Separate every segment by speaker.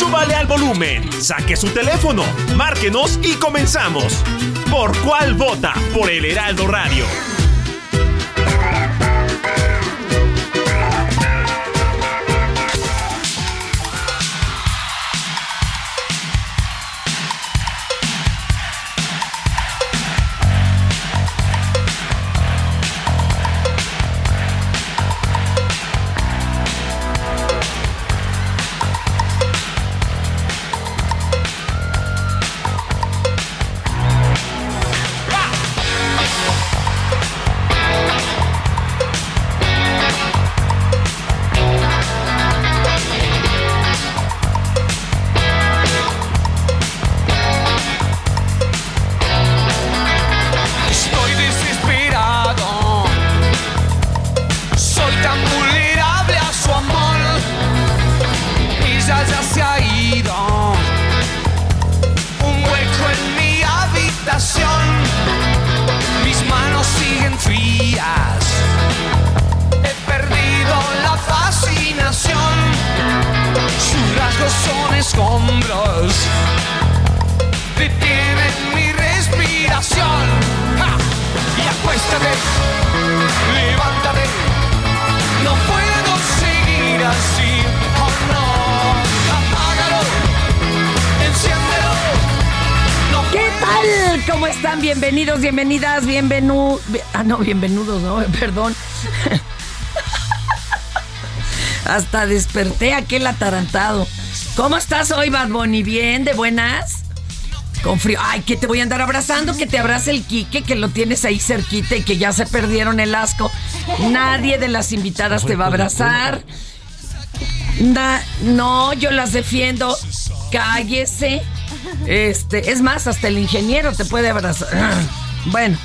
Speaker 1: Súbale al volumen, saque su teléfono, márquenos y comenzamos. ¿Por cuál vota? Por el Heraldo Radio.
Speaker 2: No,
Speaker 3: bienvenidos, no, perdón. Hasta desperté aquel atarantado. ¿Cómo estás hoy, Bad Bunny? ¿Bien? ¿De buenas? Con frío. Ay, que te voy a andar abrazando, que te abrace el Quique, que lo tienes ahí cerquita y que ya se perdieron el asco. Nadie de las invitadas te va a abrazar. No, yo las defiendo. Cállese. Este, es más, hasta el ingeniero te puede abrazar. Bueno,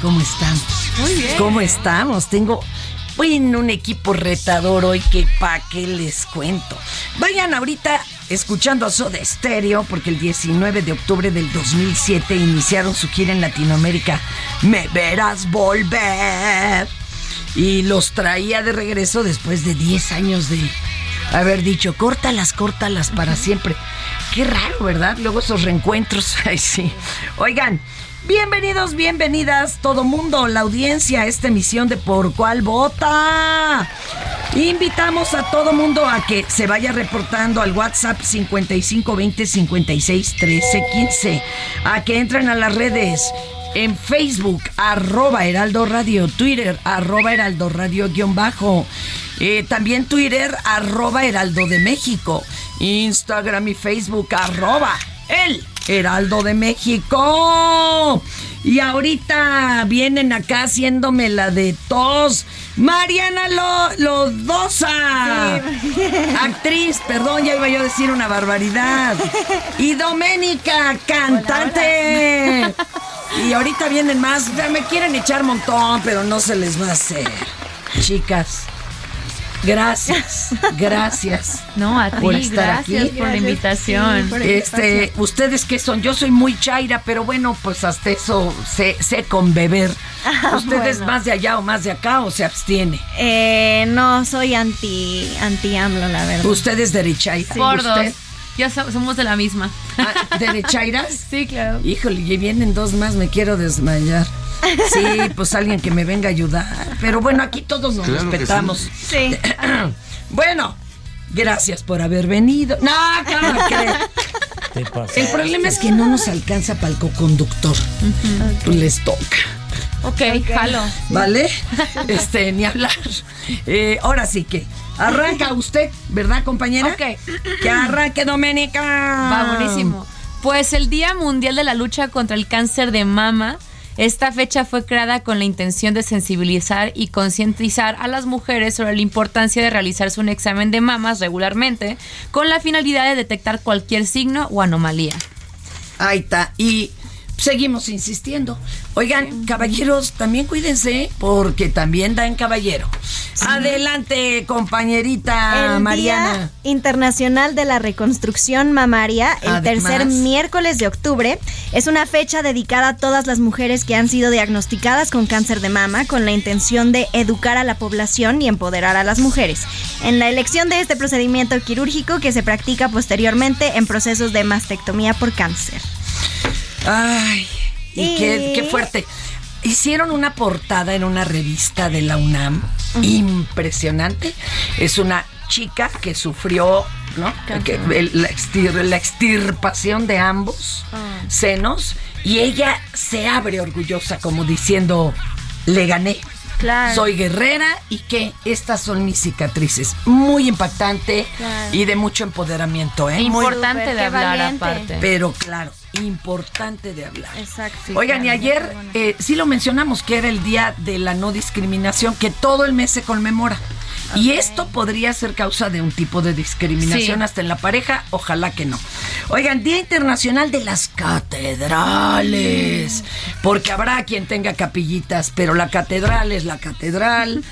Speaker 3: ¿cómo estamos? Muy bien. ¿Cómo estamos? Tengo bueno, un equipo retador hoy que pa' qué les cuento. Vayan ahorita escuchando a Soda Stereo porque el 19 de octubre del 2007 iniciaron su gira en Latinoamérica. Me verás volver. Y los traía de regreso después de 10 años de haber dicho, córtalas, córtalas para siempre. Qué raro, ¿verdad? Luego esos reencuentros. Ay, sí. Oigan, bienvenidos, bienvenidas, todo mundo, la audiencia a esta emisión de Por Cuál Vota. Invitamos a todo mundo a que se vaya reportando al WhatsApp 5520 56 13 15. A que entren a las redes en Facebook, arroba Heraldo Radio, Twitter, arroba Heraldo Radio guion bajo. Eh, también Twitter, arroba Heraldo de México. Instagram y Facebook, arroba El Heraldo de México. Y ahorita vienen acá haciéndome la de tos. Mariana Lo- Lodosa. Actriz, perdón, ya iba yo a decir una barbaridad. Y Doménica, cantante. Y ahorita vienen más. Me quieren echar montón, pero no se les va a hacer. Chicas, gracias, gracias.
Speaker 4: No, a ti,
Speaker 3: por estar
Speaker 4: gracias
Speaker 3: aquí.
Speaker 4: por la invitación.
Speaker 3: Este, ustedes qué son, yo soy muy chaira, pero bueno, pues hasta eso sé, sé con beber. ¿Ustedes
Speaker 4: bueno.
Speaker 3: más de allá o más de acá o se abstiene?
Speaker 5: Eh, no, soy anti, anti AMLO, la verdad.
Speaker 3: Ustedes derecha
Speaker 4: Por dos. Ya so- somos de la misma.
Speaker 3: Ah, ¿De de Chairas?
Speaker 4: Sí, claro.
Speaker 3: Híjole, y vienen dos más, me quiero desmayar. Sí, pues alguien que me venga a ayudar. Pero bueno, aquí todos nos
Speaker 5: Claro que
Speaker 3: respetamos.
Speaker 6: Sí.
Speaker 3: Bueno, gracias por haber venido. No.
Speaker 7: ¿Qué pasa?
Speaker 3: El problema es que no nos alcanza para el coconductor. Pues les toca.
Speaker 4: Ok, jalo.
Speaker 3: ¿Vale? Este, ni hablar. Eh, ahora sí que arranca usted, ¿verdad, compañera?
Speaker 4: Ok.
Speaker 3: Que arranque, Doménica.
Speaker 4: Va buenísimo. Pues el Día Mundial de la Lucha contra el Cáncer de Mama. Esta fecha fue creada con la intención de sensibilizar y concientizar a las mujeres sobre la importancia de realizarse un examen de mamas regularmente con la finalidad de detectar cualquier signo o anomalía.
Speaker 3: Ahí está. Y seguimos insistiendo. Oigan, caballeros, también cuídense porque también da en caballero. Adelante, compañerita
Speaker 6: El
Speaker 3: Mariana.
Speaker 6: Día Internacional de la Reconstrucción Mamaria, el
Speaker 3: Además.
Speaker 6: tercer miércoles de octubre, es una fecha dedicada a todas las mujeres que han sido diagnosticadas con cáncer de mama con la intención de educar a la población y empoderar a las mujeres en la elección de este procedimiento quirúrgico que se practica posteriormente en procesos de mastectomía por cáncer.
Speaker 3: Ay, y,
Speaker 6: Y-
Speaker 3: Qué, qué fuerte. Hicieron una portada en una revista de la UNAM impresionante. Es una chica que sufrió ¿no? Que- el- la, extir- la extirpación de ambos senos y ella se abre orgullosa como diciendo, le gané.
Speaker 6: Claro.
Speaker 3: Soy guerrera y que estas son mis cicatrices. Muy impactante
Speaker 6: Claro.
Speaker 3: y de mucho empoderamiento. ¿eh?
Speaker 4: Importante de hablar
Speaker 6: valiente.
Speaker 4: aparte.
Speaker 3: pero claro, importante de hablar.
Speaker 6: Exacto.
Speaker 3: Oigan, y ayer eh, sí lo mencionamos que era el día de la no discriminación, que todo el mes se conmemora. Y esto podría ser causa de un tipo de discriminación
Speaker 4: Sí.
Speaker 3: hasta en la pareja, ojalá que no. Oigan, Día Internacional de las Catedrales, porque habrá quien tenga capillitas, pero la catedral es la catedral.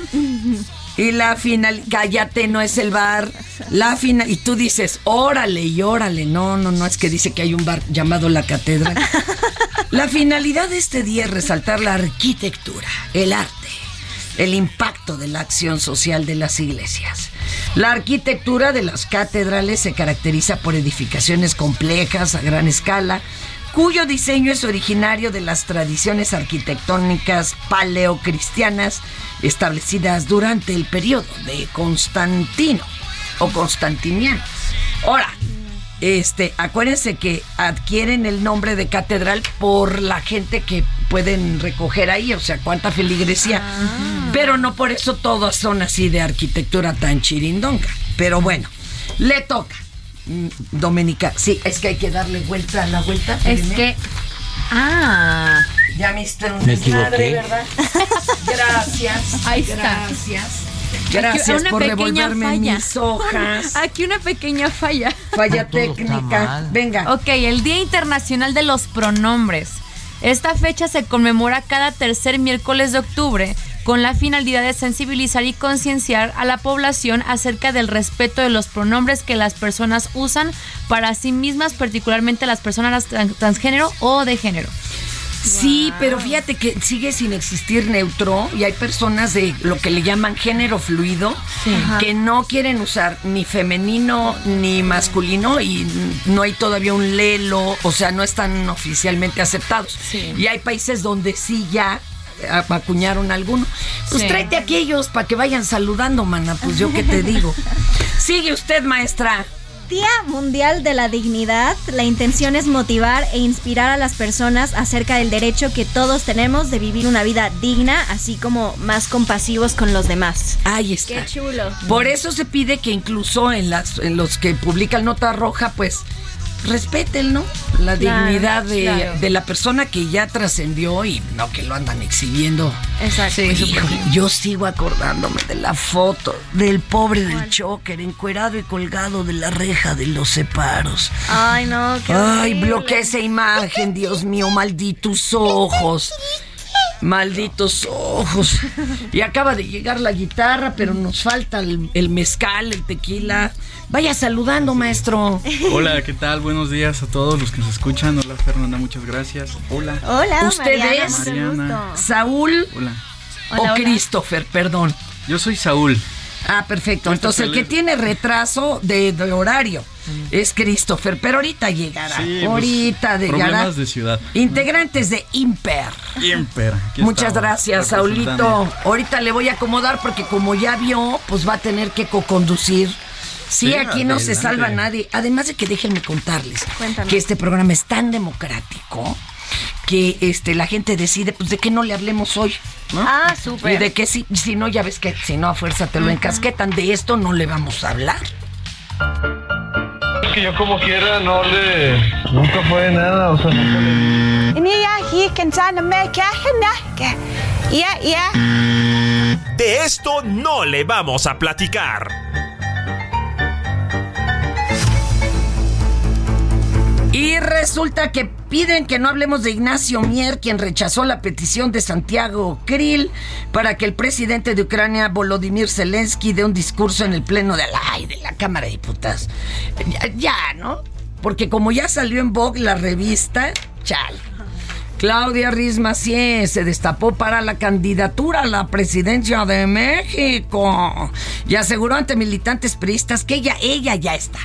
Speaker 3: Y la final, cállate, no es el bar. La final, y tú dices, órale y órale. No, no, no, es que dice que hay un bar llamado La Catedral. La finalidad de este día es resaltar la arquitectura, el arte, el impacto de la acción social de las iglesias. La arquitectura de las catedrales se caracteriza por edificaciones complejas a gran escala, cuyo diseño es originario de las tradiciones arquitectónicas paleocristianas establecidas durante el periodo de Constantino o Constantiniano. Ahora, este, acuérdense que adquieren el nombre de catedral por la gente que pueden recoger ahí, o sea, cuánta feligresía. Pero no por eso todas son así de arquitectura tan chirindonga. Pero bueno, le toca. Mm, Doménica, sí, es que hay que darle vuelta a la vuelta.
Speaker 4: Es que. Ah.
Speaker 3: Ya me hiciste un
Speaker 7: Me
Speaker 3: desmadre. ¿verdad? Gracias.
Speaker 4: Ahí está.
Speaker 3: Gracias. Gracias
Speaker 4: una
Speaker 3: por
Speaker 4: pequeña
Speaker 3: revolverme
Speaker 4: falla.
Speaker 3: mis hojas.
Speaker 4: Aquí una pequeña falla.
Speaker 3: Falla técnica. Venga.
Speaker 4: Ok, el Día Internacional de los Pronombres. Esta fecha se conmemora cada tercer miércoles de octubre con la finalidad de sensibilizar y concienciar a la población acerca del respeto de los pronombres que las personas usan para sí mismas, particularmente las personas tran- transgénero o de género.
Speaker 3: Sí, pero fíjate que sigue sin existir neutro y hay personas de lo que le llaman género fluido que no quieren usar ni femenino ni masculino y no hay todavía un lelo, o sea, no están oficialmente aceptados.
Speaker 4: Sí.
Speaker 3: Y hay países donde sí ya a- acuñaron alguno. Pues
Speaker 4: Sí.
Speaker 3: tráete a aquellos para que vayan saludando, mana, pues yo qué te digo. Sigue usted, maestra.
Speaker 6: Día Mundial de la Dignidad, la intención es motivar e inspirar a las personas acerca del derecho que todos tenemos de vivir una vida digna, así como más compasivos con los demás.
Speaker 3: Ahí está.
Speaker 6: Qué chulo.
Speaker 3: Por eso se pide que incluso en las en los que publican nota roja, pues respeten, ¿no? La
Speaker 6: Claro,
Speaker 3: dignidad de,
Speaker 4: claro.
Speaker 3: de la persona que ya trascendió y no que lo andan exhibiendo.
Speaker 6: Exacto.
Speaker 3: Hijo, yo sigo acordándome de la foto del pobre del choker encuerado y colgado de la reja de los separos.
Speaker 6: Ay, no, qué
Speaker 3: Ay,
Speaker 6: horrible.
Speaker 3: bloquea esa imagen, Dios mío, malditos ojos. Malditos ojos. Y acaba de llegar la guitarra, pero nos falta el, el mezcal, el tequila. Vaya saludando, maestro.
Speaker 8: Hola, ¿qué tal? Buenos días a todos los que nos escuchan. Hola, Fernanda, muchas gracias. Hola.
Speaker 6: Hola,
Speaker 3: ¿Ustedes?
Speaker 6: Mariana.
Speaker 3: Saúl
Speaker 8: Hola.
Speaker 3: O
Speaker 4: hola.
Speaker 3: Christopher, perdón.
Speaker 8: Yo soy Saúl.
Speaker 3: Ah, perfecto. Entonces, el que tiene retraso de, de horario. es Christopher, pero ahorita llegará.
Speaker 8: Sí, pues,
Speaker 3: ahorita llegará.
Speaker 8: problemas de ciudad.
Speaker 3: Integrantes de Imper.
Speaker 8: Imper. aquí
Speaker 3: Muchas
Speaker 8: estamos,
Speaker 3: gracias, Saulito. Ahorita le voy a acomodar porque como ya vio, pues va a tener que co-conducir. Sí,
Speaker 8: Sí,
Speaker 3: aquí no se salva nadie. Además de que déjenme contarles
Speaker 6: Cuéntame.
Speaker 3: que este programa es tan democrático que este la gente decide pues de qué no le hablemos hoy, ¿no?
Speaker 6: Ah, súper.
Speaker 3: Y de qué si, si no ya ves que si no a fuerza te lo encasquetan, de esto no le vamos a hablar.
Speaker 5: Es que yo como quiera no le... Nunca fue nada, o sea, nunca le...
Speaker 1: De esto no le vamos a platicar.
Speaker 3: Y resulta que piden que no hablemos de Ignacio Mier, quien rechazó la petición de Santiago Krill para que el presidente de Ucrania, Volodymyr Zelensky, dé un discurso en el pleno de la, de la Cámara de Diputados. Ya, ¿no? Porque como ya salió en Vogue la revista, chal. Claudia Riz se destapó para la candidatura a la presidencia de México y aseguró ante militantes priistas que ella, ella ya está.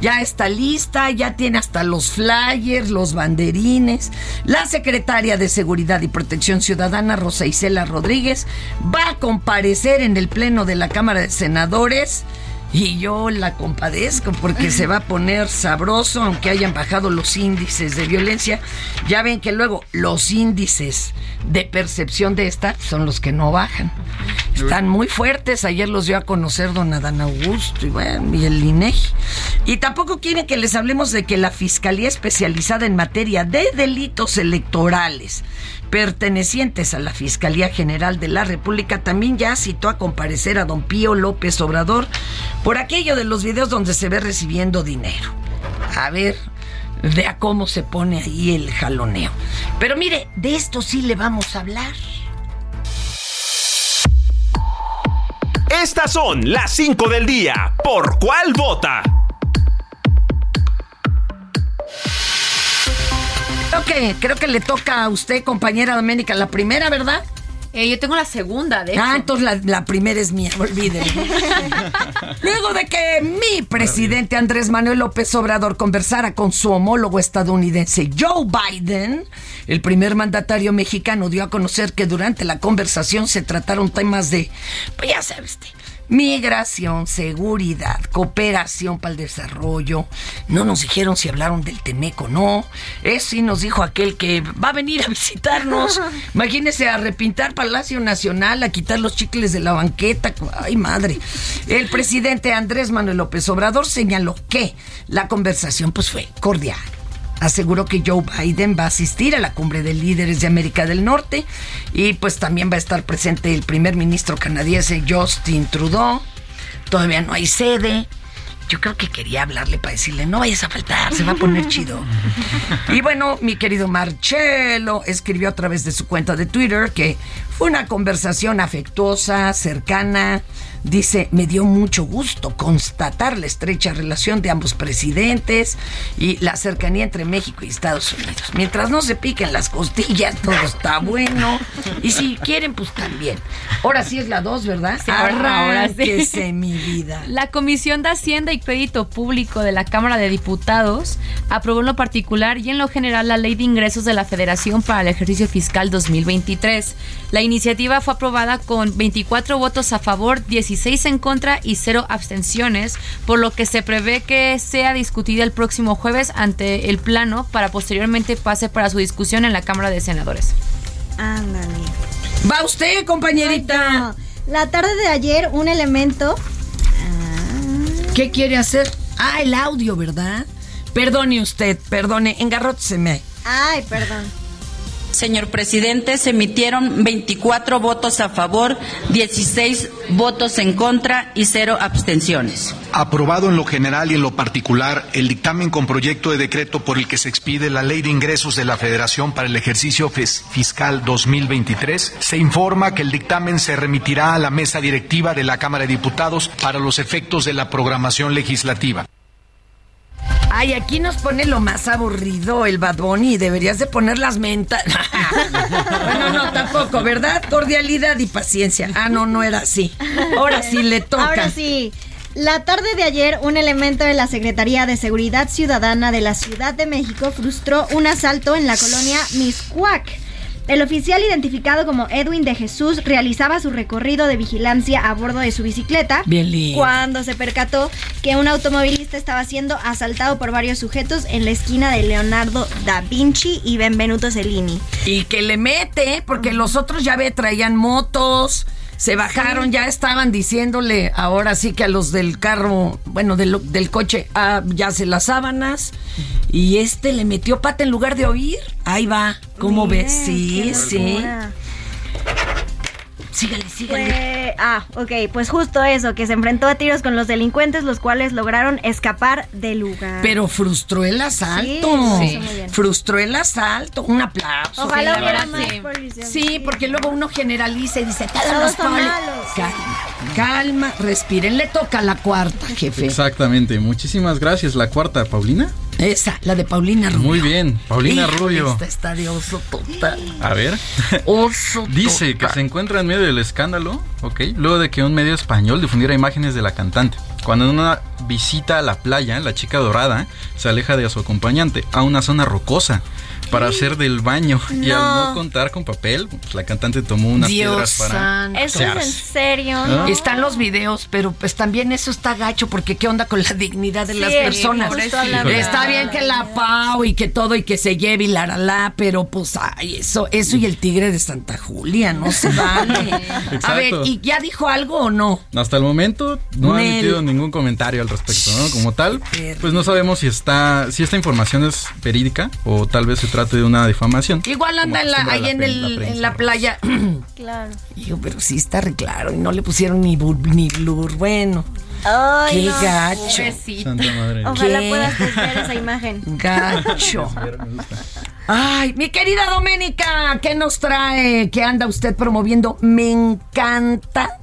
Speaker 3: Ya está lista, ya tiene hasta los flyers, los banderines. La secretaria de Seguridad y Protección Ciudadana, Rosa Isela Rodríguez, va a comparecer en el Pleno de la Cámara de Senadores. Y yo la compadezco porque se va a poner sabroso, aunque hayan bajado los índices de violencia. Ya ven que luego los índices de percepción de esta son los que no bajan. Están muy fuertes. Ayer los dio a conocer don Adán Augusto y, bueno, y el INEGI. Y tampoco quieren que les hablemos de que la Fiscalía Especializada en Materia de Delitos Electorales pertenecientes a la Fiscalía General de la República también ya citó a comparecer a don Pío López Obrador por aquello de los videos donde se ve recibiendo dinero. A ver, vea cómo se pone ahí el jaloneo. Pero mire, de esto sí le vamos a hablar.
Speaker 1: Estas son las 5 del día. ¿Por cuál vota?
Speaker 3: Creo que, creo que le toca a usted, compañera Doménica, la primera, ¿verdad?
Speaker 4: Eh, yo tengo la segunda, de hecho.
Speaker 3: Ah, entonces la, la primera es mía, olvídenlo. Luego de que mi presidente Andrés Manuel López Obrador conversara con su homólogo estadounidense Joe Biden, el primer mandatario mexicano dio a conocer que durante la conversación se trataron temas de, pues ya sabes, migración, seguridad, cooperación para el desarrollo. No nos dijeron si hablaron del Temeco o no. Eso sí nos dijo aquel que va a venir a visitarnos. Imagínese a repintar Palacio Nacional, a quitar los chicles de la banqueta. Ay, madre. El presidente Andrés Manuel López Obrador señaló que la conversación pues fue cordial. Aseguró que Joe Biden va a asistir a la cumbre de líderes de América del Norte y pues también va a estar presente el primer ministro canadiense Justin Trudeau. Todavía no hay sede. Yo creo que quería hablarle para decirle, no vayas a faltar, se va a poner chido. Y bueno, mi querido Marcelo escribió a través de su cuenta de Twitter que fue una conversación afectuosa, cercana. Dice, me dio mucho gusto constatar la estrecha relación de ambos presidentes y la cercanía entre México y Estados Unidos. Mientras no se piquen las costillas, todo está bueno. Y si quieren, pues también. Ahora sí es la dos, ¿verdad?
Speaker 4: Sí, ahora- sí.
Speaker 3: Mi vida.
Speaker 4: La Comisión de Hacienda y Crédito Público de la Cámara de Diputados aprobó en lo particular y en lo general la Ley de Ingresos de la Federación para el ejercicio fiscal 2023. La iniciativa fue aprobada con 24 votos a favor, 16 en contra y 0 abstenciones, por lo que se prevé que sea discutida el próximo jueves ante el Plano para posteriormente pase para su discusión en la Cámara de Senadores.
Speaker 6: Ándale.
Speaker 3: Va usted, compañerita.
Speaker 6: La tarde de ayer, un elemento.
Speaker 3: ¿Qué quiere hacer? Ah, el audio, ¿verdad? Perdone usted, perdone, engarróteseme.
Speaker 6: Ay, perdón.
Speaker 7: Señor presidente, se emitieron 24 votos a favor, 16 votos en contra y cero abstenciones.
Speaker 9: Aprobado en lo general y en lo particular el dictamen con proyecto de decreto por el que se expide la Ley de Ingresos de la Federación para el ejercicio fis- fiscal 2023, se informa que el dictamen se remitirá a la mesa directiva de la Cámara de Diputados para los efectos de la programación legislativa.
Speaker 3: Ay, aquí nos pone lo más aburrido el Bad Bunny. Deberías de poner las mentas. bueno, no, tampoco, ¿verdad? Cordialidad y paciencia. Ah, no, no era así. Ahora sí le toca.
Speaker 6: Ahora sí. La tarde de ayer, un elemento de la Secretaría de Seguridad Ciudadana de la Ciudad de México frustró un asalto en la colonia Miscuac. El oficial identificado como Edwin de Jesús realizaba su recorrido de vigilancia a bordo de su bicicleta
Speaker 3: Bien lindo.
Speaker 6: cuando se percató que un automovilista estaba siendo asaltado por varios sujetos en la esquina de Leonardo da Vinci y Benvenuto Cellini.
Speaker 3: Y que le mete, porque los otros ya ve, traían motos, se bajaron, ya estaban diciéndole ahora sí que a los del carro, bueno, del, del coche, ah, ya se las sábanas. Y este le metió pata en lugar de oír. Ahí va, ¿cómo ves? Sí, sí. Sígale, sígale.
Speaker 6: Pues, ah, ok, pues justo eso, que se enfrentó a tiros con los delincuentes, los cuales lograron escapar del lugar.
Speaker 3: Pero frustró el asalto.
Speaker 6: Sí, muy bien.
Speaker 3: Frustró el asalto. Un aplauso.
Speaker 6: Ojalá
Speaker 4: Sí,
Speaker 6: hubiera más
Speaker 4: sí.
Speaker 6: policías.
Speaker 3: Sí, porque luego uno generaliza y dice, todos,
Speaker 6: Todos
Speaker 3: los
Speaker 6: son
Speaker 3: poli-".
Speaker 6: malos.
Speaker 3: Calma, calma, respiren. Le toca la cuarta, jefe.
Speaker 8: Exactamente, muchísimas gracias. La cuarta, Paulina.
Speaker 3: Esa, la de Paulina Rubio.
Speaker 8: Muy bien, Paulina
Speaker 3: Híjole,
Speaker 8: Rubio.
Speaker 3: Esta está de oso total.
Speaker 8: A ver.
Speaker 3: Oso
Speaker 8: Dice que se encuentra en medio del escándalo, ok, luego de que un medio español difundiera imágenes de la cantante. Cuando en una visita a la playa, la chica dorada se aleja de su acompañante a una zona rocosa para hacer del baño y al no contar con papel, pues, la cantante tomó unas
Speaker 3: Dios
Speaker 8: piedras para
Speaker 3: santo.
Speaker 6: ¿Eso es en serio?
Speaker 8: Ah.
Speaker 3: Están los videos, pero pues también eso está gacho, porque qué onda con la dignidad de
Speaker 6: Sí,
Speaker 3: las personas. Está bien que la pau y que todo y que se lleve y la la, la, pero pues ay, eso, eso y el tigre de Santa Julia, no se vale. A ver, ¿y ya dijo algo o no?
Speaker 8: Hasta el momento no ha
Speaker 3: Nel.
Speaker 8: emitido ningún comentario al respecto, ¿no? Como tal, pues no sabemos si está, si esta información es verídica o tal vez se trate de una difamación.
Speaker 3: Igual anda en la- ahí en,
Speaker 8: pre-
Speaker 3: el-
Speaker 8: prensa.
Speaker 3: en la playa.
Speaker 6: Claro.
Speaker 3: Digo, pero sí está re claro y no le pusieron ni, bur- ni blur. Bueno,
Speaker 6: Ay,
Speaker 3: qué
Speaker 6: no.
Speaker 3: gacho.
Speaker 8: Santa madre.
Speaker 6: Ojalá
Speaker 3: ¿Qué?
Speaker 6: puedas ver esa imagen.
Speaker 3: Gacho. Ay, mi querida Doménica, ¿qué nos trae? ¿Qué anda usted promoviendo? Me encanta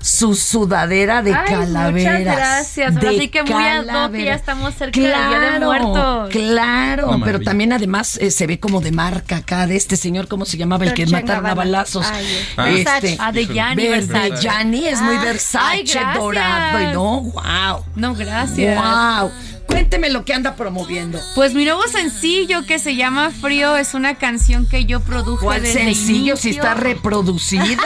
Speaker 3: su sudadera de
Speaker 4: Ay,
Speaker 3: calaveras.
Speaker 4: muchas gracias.
Speaker 3: De
Speaker 4: sí que muy ad ya estamos cerca del Día de Muertos.
Speaker 3: Claro, pero también además eh, se ve como de marca acá de este señor, ¿cómo se llamaba? El que mataron a balazos.
Speaker 6: Ay,
Speaker 8: Ah.
Speaker 6: Versace.
Speaker 4: Ah, de Gianni
Speaker 3: Verde
Speaker 4: Versace.
Speaker 3: Gianni es muy
Speaker 6: Ah.
Speaker 3: Versace,
Speaker 4: Ay,
Speaker 3: dorado y no, wow.
Speaker 4: No, gracias.
Speaker 3: Wow. Cuénteme lo que anda promoviendo.
Speaker 4: Pues mi nuevo sencillo que se llama Frío es una canción que yo produje
Speaker 3: ¿Cuál
Speaker 4: desde
Speaker 3: sencillo si está reproducida?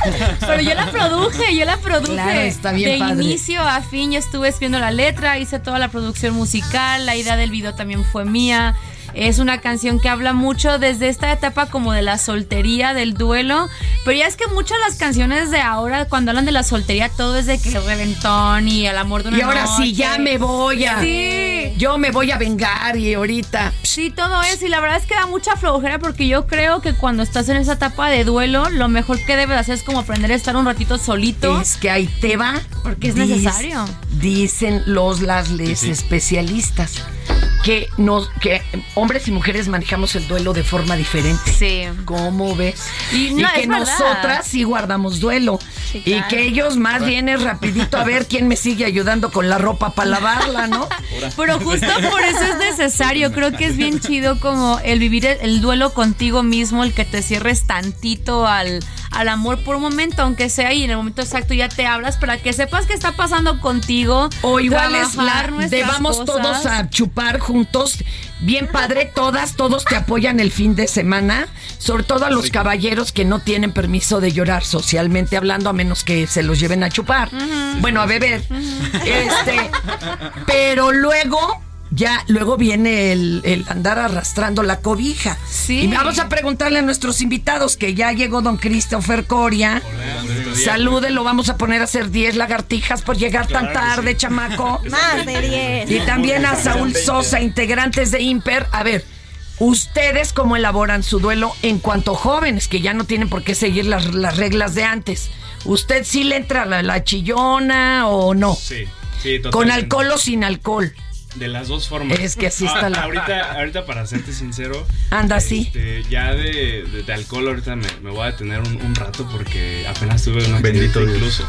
Speaker 4: Pero yo la produje, yo la produje.
Speaker 3: Claro, está bien
Speaker 4: De
Speaker 3: padre.
Speaker 4: inicio a fin yo estuve escribiendo la letra, hice toda la producción musical, la idea del video también fue mía. Es una canción que habla mucho desde esta etapa como de la soltería, del duelo. Pero ya es que muchas de las canciones de ahora, cuando hablan de la soltería, todo es de que el reventón y el amor de una
Speaker 3: y ahora sí, ya me voy a.
Speaker 4: Sí.
Speaker 3: Yo me voy a vengar y ahorita.
Speaker 4: Sí, todo eso. Y la verdad es que da mucha flojera porque yo creo que cuando estás en esa etapa de duelo, lo mejor que debes hacer es como aprender a estar un ratito solito.
Speaker 3: Es que ahí te va.
Speaker 4: Porque es
Speaker 3: Dic-
Speaker 4: necesario.
Speaker 3: Dicen los las les especialistas que nos que hombres y mujeres manejamos el duelo de forma diferente.
Speaker 4: Sí.
Speaker 3: ¿Cómo ves?
Speaker 4: Y no,
Speaker 3: que nosotras sí guardamos duelo.
Speaker 6: Sí,
Speaker 3: Y que ellos más bien es rapidito a ver quién me sigue ayudando con la ropa para lavarla, ¿no?
Speaker 4: Pero justo por eso es necesario. Creo que es bien chido como el vivir el, el duelo contigo mismo, el que te cierres tantito al, al amor por un momento, aunque sea y en el momento exacto ya te hablas para que sepas qué está pasando contigo.
Speaker 3: O igual es la de vamos
Speaker 4: cosas.
Speaker 3: todos a chupar juntos. Bien padre, todas, todos te apoyan el fin de semana. Sobre todo a los caballeros que no tienen permiso de llorar socialmente hablando, a menos que se los lleven a chupar. Bueno, a beber. Este. Pero luego. Ya, luego viene el, el andar arrastrando la cobija.
Speaker 4: Sí.
Speaker 3: Y vamos a preguntarle a nuestros invitados que ya llegó don Christopher Coria. Salude, lo vamos a poner a hacer 10 lagartijas por llegar tan tarde, chamaco.
Speaker 6: Más de 10.
Speaker 3: Y también a Saúl Sosa, integrantes de Imper. A ver, ¿ustedes cómo elaboran su duelo en cuanto jóvenes que ya no tienen por qué seguir las, las reglas de antes? ¿Usted sí le entra la, la chillona o no?
Speaker 10: Sí, sí, totalmente.
Speaker 3: ¿Con alcohol o sin alcohol?
Speaker 10: De las dos formas.
Speaker 3: Es que así está
Speaker 10: Ah,
Speaker 3: la-
Speaker 10: Ahorita, ahorita para serte sincero.
Speaker 3: Anda así.
Speaker 10: este, ya de, de- de alcohol ahorita me, me voy a detener un, un rato porque apenas tuve una
Speaker 8: Bendito Dios.
Speaker 10: incluso.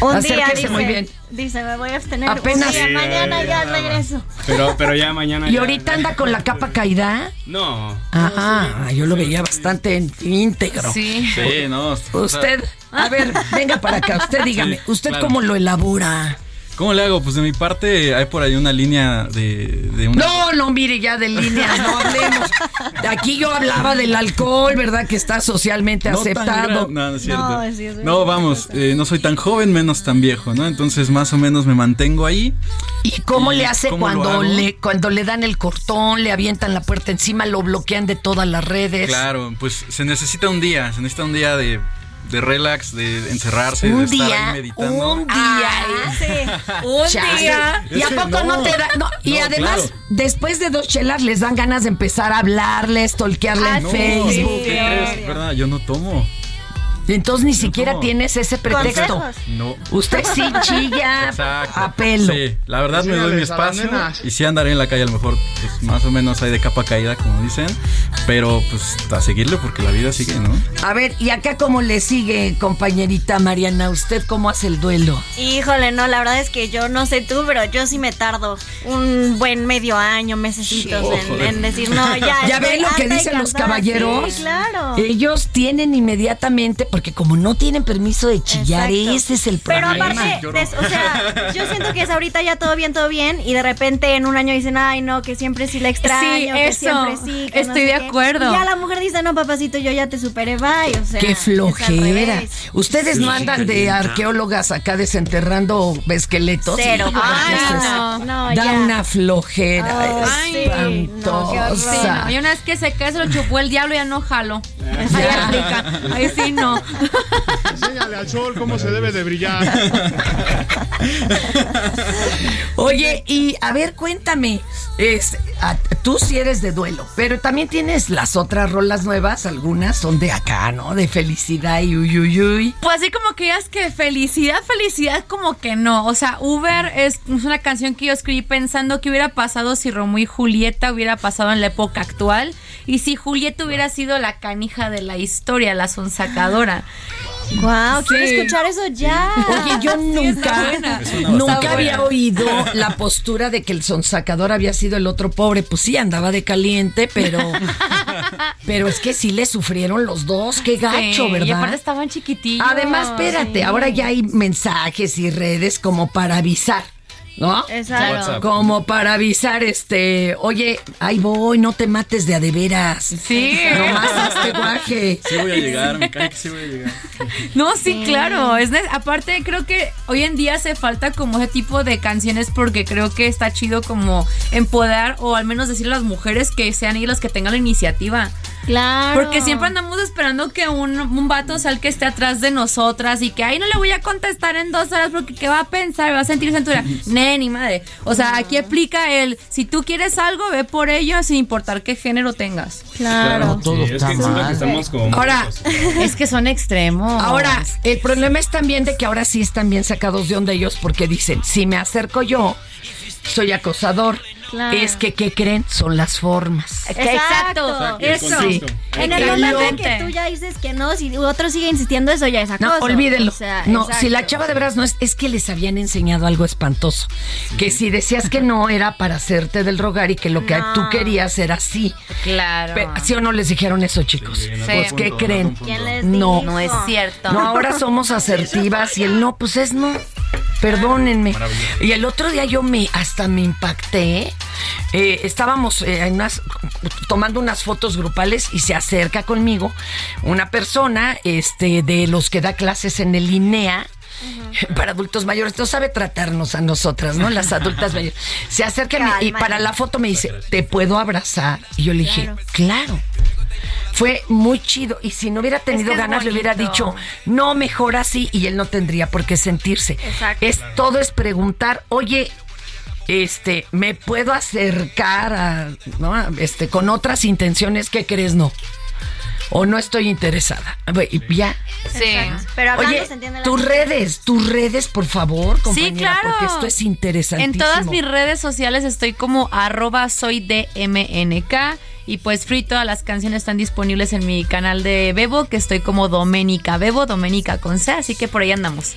Speaker 6: Un día
Speaker 3: Acérquese
Speaker 6: dice,
Speaker 3: muy bien.
Speaker 6: dice, me voy a abstener.
Speaker 3: Apenas-
Speaker 6: Un día,
Speaker 10: Sí,
Speaker 6: mañana
Speaker 10: ya,
Speaker 6: ya
Speaker 10: ya,
Speaker 6: regreso.
Speaker 10: Pero, pero ya mañana.
Speaker 3: ¿Y
Speaker 10: ya-
Speaker 3: ahorita anda con la capa caída?
Speaker 10: No.
Speaker 3: Ajá, yo lo veía bastante en- íntegro.
Speaker 4: Sí.
Speaker 8: Sí, no. o sea,
Speaker 3: Usted, a ver, venga para acá, usted dígame,
Speaker 8: Sí,
Speaker 3: ¿usted
Speaker 8: claro.
Speaker 3: cómo lo elabora?
Speaker 8: ¿Cómo le hago? Pues de mi parte hay por ahí una línea de, de una...
Speaker 3: No, no, mire, ya de líneas, no hablemos. Aquí yo hablaba del alcohol, ¿verdad? Que está socialmente
Speaker 8: No tan
Speaker 3: aceptado.
Speaker 8: gran- no, no es cierto.
Speaker 6: No,
Speaker 8: No,
Speaker 6: sí, es verdad.
Speaker 8: vamos, eh, no soy tan joven, menos tan viejo, ¿no? Entonces más o menos me mantengo ahí.
Speaker 3: ¿Y cómo
Speaker 8: ¿Y
Speaker 3: le hace
Speaker 8: cómo
Speaker 3: cuando le, cuando le dan el cortón, le avientan la puerta encima, lo bloquean de todas las redes?
Speaker 8: Claro, pues se necesita un día, se necesita un día de, de relax, de encerrarse, de
Speaker 3: Un
Speaker 8: estar
Speaker 3: día,
Speaker 8: ahí meditando.
Speaker 3: un día.
Speaker 6: Ah, sí.
Speaker 4: Un
Speaker 3: Chale.
Speaker 4: día.
Speaker 3: ¿Y a poco no,
Speaker 8: no.
Speaker 3: te da? no, y
Speaker 8: No,
Speaker 3: además,
Speaker 8: claro.
Speaker 3: después de dos chelas, les dan ganas de empezar a hablarle, stalkearle
Speaker 4: Ah,
Speaker 3: en
Speaker 8: No,
Speaker 3: Facebook.
Speaker 8: ¿qué crees? ¿Verdad? Yo no tomo.
Speaker 3: Entonces ni siquiera tienes ese pretexto.
Speaker 6: Consejos.
Speaker 8: No.
Speaker 3: Usted sí chilla
Speaker 8: Exacto.
Speaker 3: a pelo.
Speaker 8: Sí, la verdad me doy mi espacio y sí andaré en la calle a lo mejor pues más o menos hay de capa caída como dicen, pero pues a seguirle porque la vida sigue, ¿no?
Speaker 3: A ver, ¿y acá cómo le sigue, compañerita Mariana? ¿Usted cómo hace el duelo?
Speaker 6: Híjole, no, la verdad es que yo no sé tú, pero yo sí me tardo un buen medio año, mesecitos en, en decir, no, ya.
Speaker 3: ¿Ya ven lo que dicen los caballeros?
Speaker 6: Sí, claro.
Speaker 3: Ellos tienen inmediatamente, porque como no tienen permiso de chillar,
Speaker 6: Exacto.
Speaker 3: ese es el
Speaker 6: Pero
Speaker 3: problema.
Speaker 6: aparte, des- o sea, yo siento que es ahorita ya todo bien, todo bien, y de repente en un año dicen, ay, no, que siempre sí la extraño,
Speaker 4: Sí,
Speaker 6: que
Speaker 4: eso.
Speaker 6: siempre sí. que no
Speaker 4: Estoy
Speaker 6: sé
Speaker 4: de
Speaker 6: qué".
Speaker 4: acuerdo.
Speaker 6: Y ya la mujer dice, no, papacito, yo ya te superé, bye. O sea,
Speaker 3: Qué flojera. Ustedes no andan de arqueólogas acá desenterrando esqueletos.
Speaker 6: Cero.
Speaker 4: Ay, no.
Speaker 6: No,
Speaker 3: da
Speaker 6: ya.
Speaker 3: una flojera
Speaker 6: Ay, sí.
Speaker 4: Sí,
Speaker 3: espantosa.
Speaker 4: no, y una vez que se cae, se lo chupó el diablo, ya no jalo. Ahí sí no.
Speaker 5: Enséñale al sol cómo se debe de brillar.
Speaker 3: Oye, y a ver, cuéntame, es, a- tú sí eres de duelo, pero también tienes las otras rolas nuevas, algunas son de acá, ¿no? De felicidad y uy, uy, uy.
Speaker 4: Pues así como que digas que felicidad, felicidad, como que no. O sea, Uber es una canción que yo escribí pensando que hubiera pasado si Romeo y Julieta hubiera pasado en la época actual y si Julieta hubiera sido la canija de la historia, la sonsacadora.
Speaker 6: Guau, quiero
Speaker 4: Sí.
Speaker 6: escuchar eso ya.
Speaker 3: Oye, yo nunca, nunca había oído la postura de que el sonsacador había sido el otro pobre. Pues sí, andaba de caliente, pero, pero es que sí le sufrieron los dos. Qué gacho,
Speaker 4: Sí, Y
Speaker 3: ¿verdad?
Speaker 4: aparte estaban chiquitillos.
Speaker 3: Además, espérate,
Speaker 6: sí.
Speaker 3: ahora ya hay mensajes y redes como para avisar, ¿no?
Speaker 6: Exacto.
Speaker 3: Como para avisar, este, oye, ahí voy, no te mates de a de veras.
Speaker 4: Sí.
Speaker 3: Nomás hazte guaje.
Speaker 8: Sí voy a llegar, me cae que sí voy a llegar.
Speaker 4: No, sí, claro. Es aparte, creo que hoy en día hace falta como ese tipo de canciones porque creo que está chido como empoderar o al menos decirle a las mujeres que sean ellas las que tengan la iniciativa.
Speaker 6: Claro.
Speaker 4: Porque siempre andamos esperando que un, un vato sea el que esté atrás de nosotras y que ahí no le voy a contestar en dos horas porque ¿qué va a pensar? ¿Va a sentir cintura? Ni madre. O sea, aquí aplica el, si tú quieres algo, ve por ello sin importar qué género tengas.
Speaker 6: Claro.
Speaker 10: Sí, es que siento que estamos como.
Speaker 3: Ahora.
Speaker 4: Es que son extremos.
Speaker 3: Ahora, el problema es también de que ahora sí están bien sacados de onda ellos porque dicen, si me acerco yo, soy acosador.
Speaker 6: Claro.
Speaker 3: Es que, ¿qué creen? Son las formas.
Speaker 4: Exacto. Eso.
Speaker 6: En el momento que tú ya dices que no, si otro sigue insistiendo, eso ya es acoso.
Speaker 3: No, olvídenlo.
Speaker 6: O sea,
Speaker 3: no,
Speaker 6: exacto.
Speaker 3: si la chava de veras no es, es que les habían enseñado algo espantoso. Que si decías que no era para hacerte del rogar y que lo que
Speaker 6: No.
Speaker 3: tú querías era sí.
Speaker 4: Claro.
Speaker 3: Pe- ¿Sí o no les dijeron eso, chicos? pues, ¿qué
Speaker 8: punto,
Speaker 3: creen?
Speaker 6: ¿Quién les
Speaker 3: No.
Speaker 6: dijo?
Speaker 4: No es cierto.
Speaker 3: No, ahora somos asertivas y el no, pues es no. Perdónenme. Y el otro día yo me hasta me impacté. Eh, estábamos eh, en unas, tomando unas fotos grupales y se acerca conmigo una persona este, de los que da clases en el INEA. Para adultos mayores, no sabe tratarnos a nosotras, ¿no? Las adultas mayores. Se acerca y para la foto me dice, ¿te puedo abrazar? Y yo le dije, claro. Fue muy chido. Y si no hubiera tenido
Speaker 4: que
Speaker 3: ganas, le hubiera dicho, no, mejor así. Y él no tendría por qué sentirse.
Speaker 6: Exacto.
Speaker 3: Es, todo es preguntar, oye, este, ¿me puedo acercar a, ¿no? este, con otras intenciones? ¿Qué crees? No. O no estoy interesada. Ya.
Speaker 4: Sí.
Speaker 6: Exacto. Pero hablando
Speaker 3: Oye,
Speaker 6: se entiende la
Speaker 3: tus redes, tus redes, por favor, compañera,
Speaker 4: claro.
Speaker 3: porque esto es interesantísimo.
Speaker 4: En todas mis redes sociales estoy como arroba soy DMNK y pues free todas las canciones están disponibles en mi canal de Bebo que estoy como Doménica Bebo, Doménica con C, así que por ahí andamos.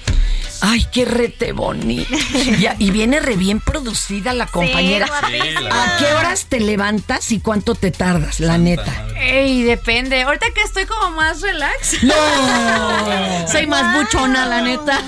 Speaker 3: Ay, qué rete bonito. Ya, y viene re bien producida la compañera. ¿A qué horas te levantas y cuánto te tardas, la neta?
Speaker 4: Ey, depende. Ahorita que estoy como más relax.
Speaker 3: No.
Speaker 4: Soy más buchona, la neta.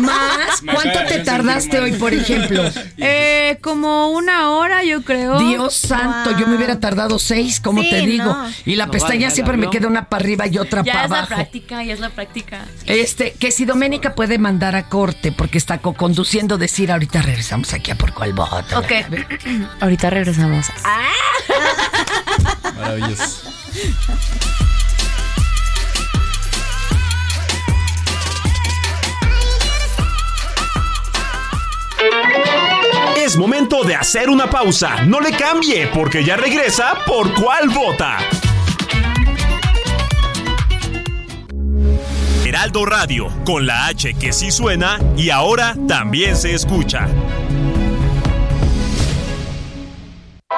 Speaker 3: ¿Más? ¿Cuánto te tardaste hoy, por ejemplo?
Speaker 4: Eh, como una hora, yo creo.
Speaker 3: Dios santo, yo me hubiera tardado seis, como
Speaker 4: Sí,
Speaker 3: te digo.
Speaker 4: no.
Speaker 3: Y la
Speaker 4: No
Speaker 3: pestaña
Speaker 4: vale,
Speaker 3: siempre me queda una para arriba y otra
Speaker 4: Ya
Speaker 3: para
Speaker 4: es la
Speaker 3: abajo.
Speaker 4: práctica, ya es la práctica.
Speaker 3: Este, que si Doménica puede mandar a corte porque está co-conduciendo, decir ahorita regresamos aquí a por cuál voto.
Speaker 4: Ok. Ahorita regresamos.
Speaker 8: Maravilloso.
Speaker 1: Es momento de hacer una pausa. No le cambie, porque ya regresa por cuál vota. Heraldo Radio, con la H que sí suena y ahora también se escucha.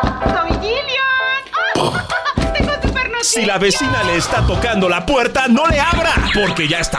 Speaker 11: ¡Soy Gillian! ¡Tengo super
Speaker 1: Si la vecina le está tocando la puerta, no le abra, porque ya está.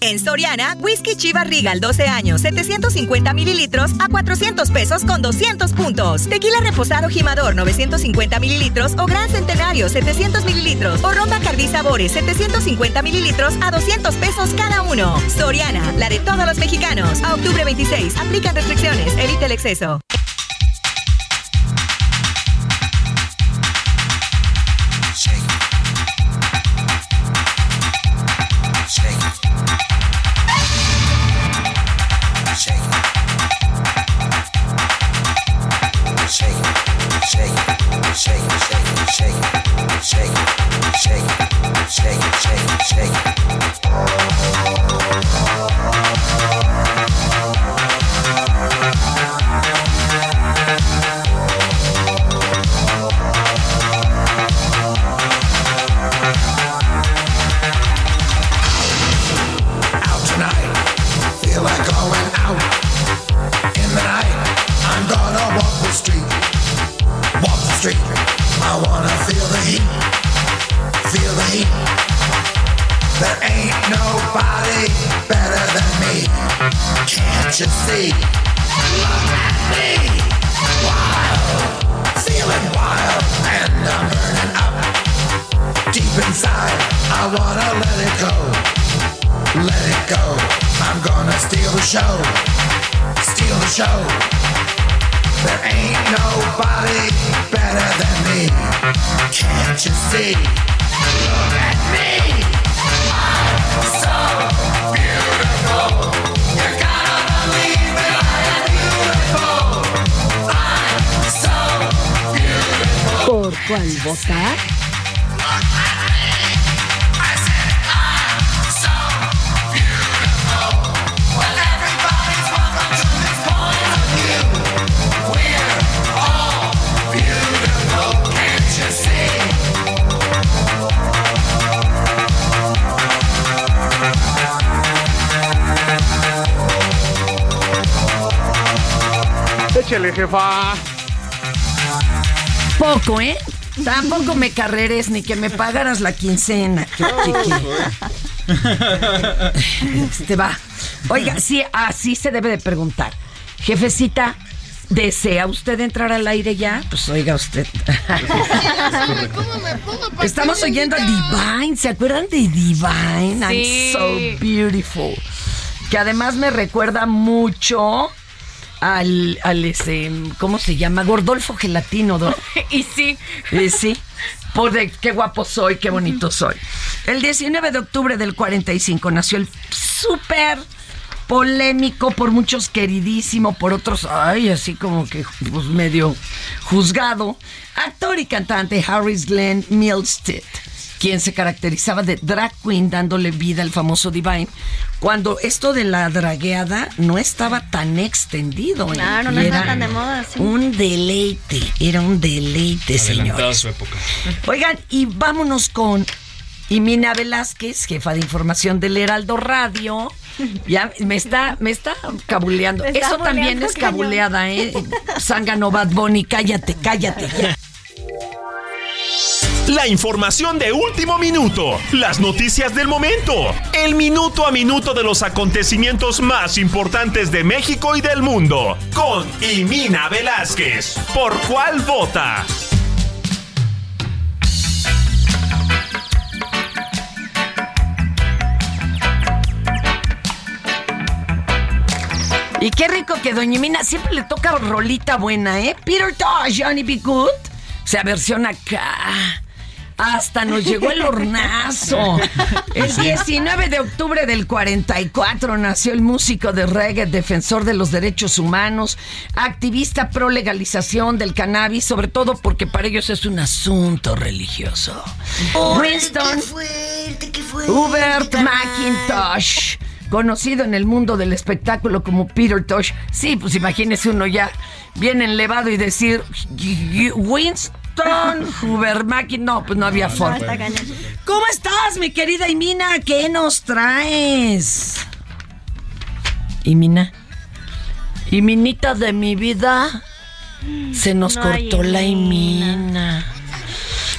Speaker 12: En Soriana, Whisky Chivas Regal 12 años, 750 mililitros a 400 pesos con 200 puntos. Tequila Reposado Jimador 950 mililitros o Gran Centenario 700 mililitros o Ron Bacardí Sabores 750 mililitros a 200 pesos cada uno. Soriana, la de todos los mexicanos. A octubre 26, aplican restricciones, evita el exceso.
Speaker 2: shake.
Speaker 3: ¿Por cuál votar?
Speaker 5: Échale, jefa.
Speaker 3: Poco, ¿eh? Tampoco me carreres ni que me pagaras la quincena. Qué. Este va. Oiga, sí, así se debe de preguntar. Jefecita, ¿desea usted entrar al aire ya? Pues oiga usted. Estamos oyendo a Divine. ¿Se acuerdan de Divine? I'm so beautiful. Que además me recuerda mucho al, al ese, ¿cómo se llama? Gordolfo Gelatino. ¿no?
Speaker 4: y sí.
Speaker 3: Eh, sí. Por de qué guapo soy, qué bonito soy. El 19 de octubre del 45 nació el súper polémico, por muchos queridísimo, por otros, ay, así como que pues, medio juzgado. Actor y cantante Harris Glenn Milstead quien se caracterizaba de drag queen dándole vida al famoso Divine, cuando esto de la dragueada no estaba tan extendido. ¿eh?
Speaker 6: Claro, no
Speaker 3: era
Speaker 6: tan de moda, sí.
Speaker 3: Un deleite, era un deleite, señores.
Speaker 10: su época.
Speaker 3: Oigan, y vámonos con Imina Velázquez, jefa de información del Heraldo Radio. Ya me está, me está cabuleando.
Speaker 6: Me está
Speaker 3: Eso también es
Speaker 6: cañón.
Speaker 3: cabuleada, ¿eh? Zángano Bad Bunny, cállate, cállate ya.
Speaker 1: La información de último minuto, las noticias del momento, el minuto a minuto de los acontecimientos más importantes de México y del mundo, con Imina Velázquez. ¿Por cuál vota?
Speaker 3: Y qué rico que Doña Mina siempre le toca rolita buena, ¿eh? Peter Tosh, Johnny Be Good. O sea, versión acá. Hasta nos llegó el hornazo. El 19 de octubre del 44 nació el músico de reggae, defensor de los derechos humanos, activista pro legalización del cannabis, sobre todo porque para ellos es un asunto religioso. Winston Hubert McIntosh, conocido en el mundo del espectáculo como Peter Tosh. Sí, pues imagínese uno ya bien enlevado y decir Winston McIntosh. No, pues no había forma. ¿Cómo estás, mi querida Imina? ¿Qué nos traes? Imina. Iminita de mi vida. Se nos
Speaker 6: No
Speaker 3: cortó la
Speaker 6: Imina.
Speaker 3: Imina.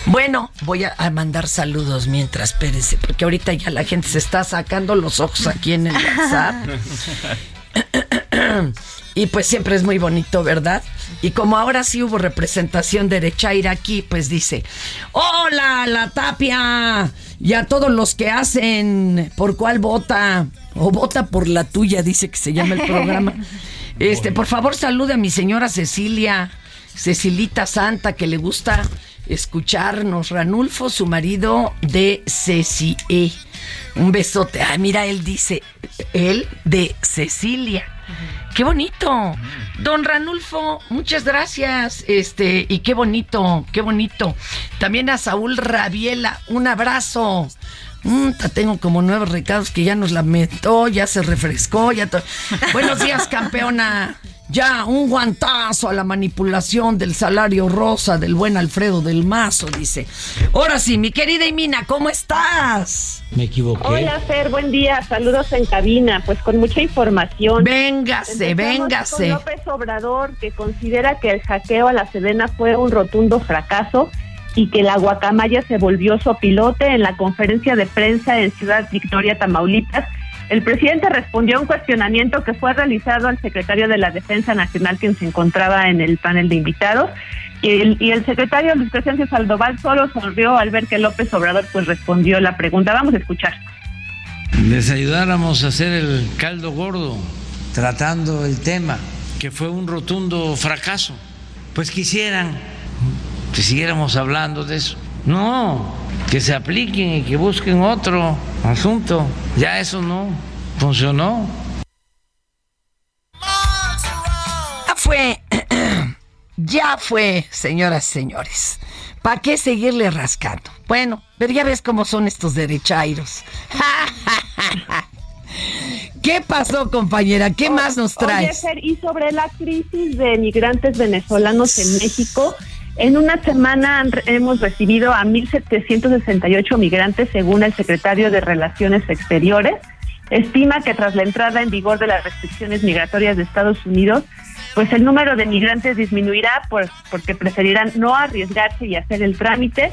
Speaker 3: Bueno, voy a, a mandar saludos mientras, espérense, porque ahorita ya la gente se está sacando los ojos aquí en el WhatsApp. Y pues siempre es muy bonito, ¿verdad? Y como ahora sí hubo representación derechaira aquí, pues dice, hola, la tapia, y a todos los que hacen, ¿por cuál vota? O vota por la tuya, dice que se llama el programa. Este, por favor, salude a mi señora Cecilia, Cecilita Santa, que le gusta escucharnos. Ranulfo, su marido de Ceci. E. Un besote. Ay, mira, él dice, él de Cecilia. Qué bonito. Don Ranulfo, muchas gracias. Este, y qué bonito, qué bonito. También a Saúl Rabiela, un abrazo. Mm, tengo como nueve recados que ya nos lamentó, ya se refrescó, ya Buenos días, campeona. Ya, un guantazo a la manipulación del salario rosa del buen Alfredo del Mazo, dice. Ahora sí, mi querida Imina, ¿cómo estás?
Speaker 13: Me equivoqué.
Speaker 14: Hola Fer, buen día, saludos en cabina, pues con mucha información.
Speaker 3: Véngase,
Speaker 14: Empezamos
Speaker 3: véngase.
Speaker 14: Con López Obrador, que considera que el hackeo a la Sedena fue un rotundo fracaso y que la guacamaya se volvió sopilote en la conferencia de prensa en Ciudad Victoria, Tamaulipas. El presidente respondió a un cuestionamiento que fue realizado al secretario de la Defensa Nacional, quien se encontraba en el panel de invitados. Y el, y el secretario Luis Crescencio Saldoval solo sonrió al ver que López Obrador pues respondió la pregunta. Vamos a escuchar.
Speaker 13: Les ayudáramos a hacer el caldo gordo tratando el tema, que fue un rotundo fracaso. Pues quisieran que siguiéramos hablando de eso. No, que se apliquen y que busquen otro asunto. Ya eso no funcionó.
Speaker 3: Ya fue, ya fue, señoras y señores. ¿Para qué seguirle rascando? Bueno, pero ya ves cómo son estos derechairos. ¿Qué pasó, compañera? ¿Qué más nos
Speaker 14: Oye,
Speaker 3: traes?
Speaker 14: Fer, y sobre la crisis de migrantes venezolanos en México, en una semana hemos recibido a 1.768 migrantes, según el secretario de Relaciones Exteriores. Estima que tras la entrada en vigor de las restricciones migratorias de Estados Unidos, pues el número de migrantes disminuirá por- porque preferirán no arriesgarse y hacer el trámite.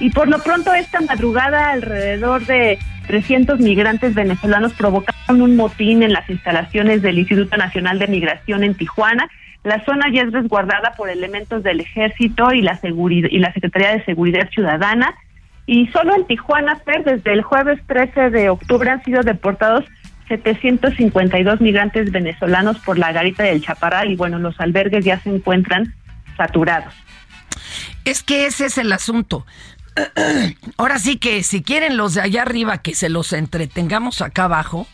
Speaker 14: Y por lo pronto esta madrugada alrededor de 300 migrantes venezolanos provocaron un motín en las instalaciones del Instituto Nacional de Migración en Tijuana. La zona ya es resguardada por elementos del Ejército y la seguridad y la Secretaría de Seguridad Ciudadana. Y solo en Tijuana, Fer, desde el jueves 13 de octubre han sido deportados 752 migrantes venezolanos por la garita del Chaparral y bueno, los albergues ya se encuentran saturados.
Speaker 3: Es que ese es el asunto. Ahora sí que si quieren los de allá arriba que se los entretengamos acá abajo,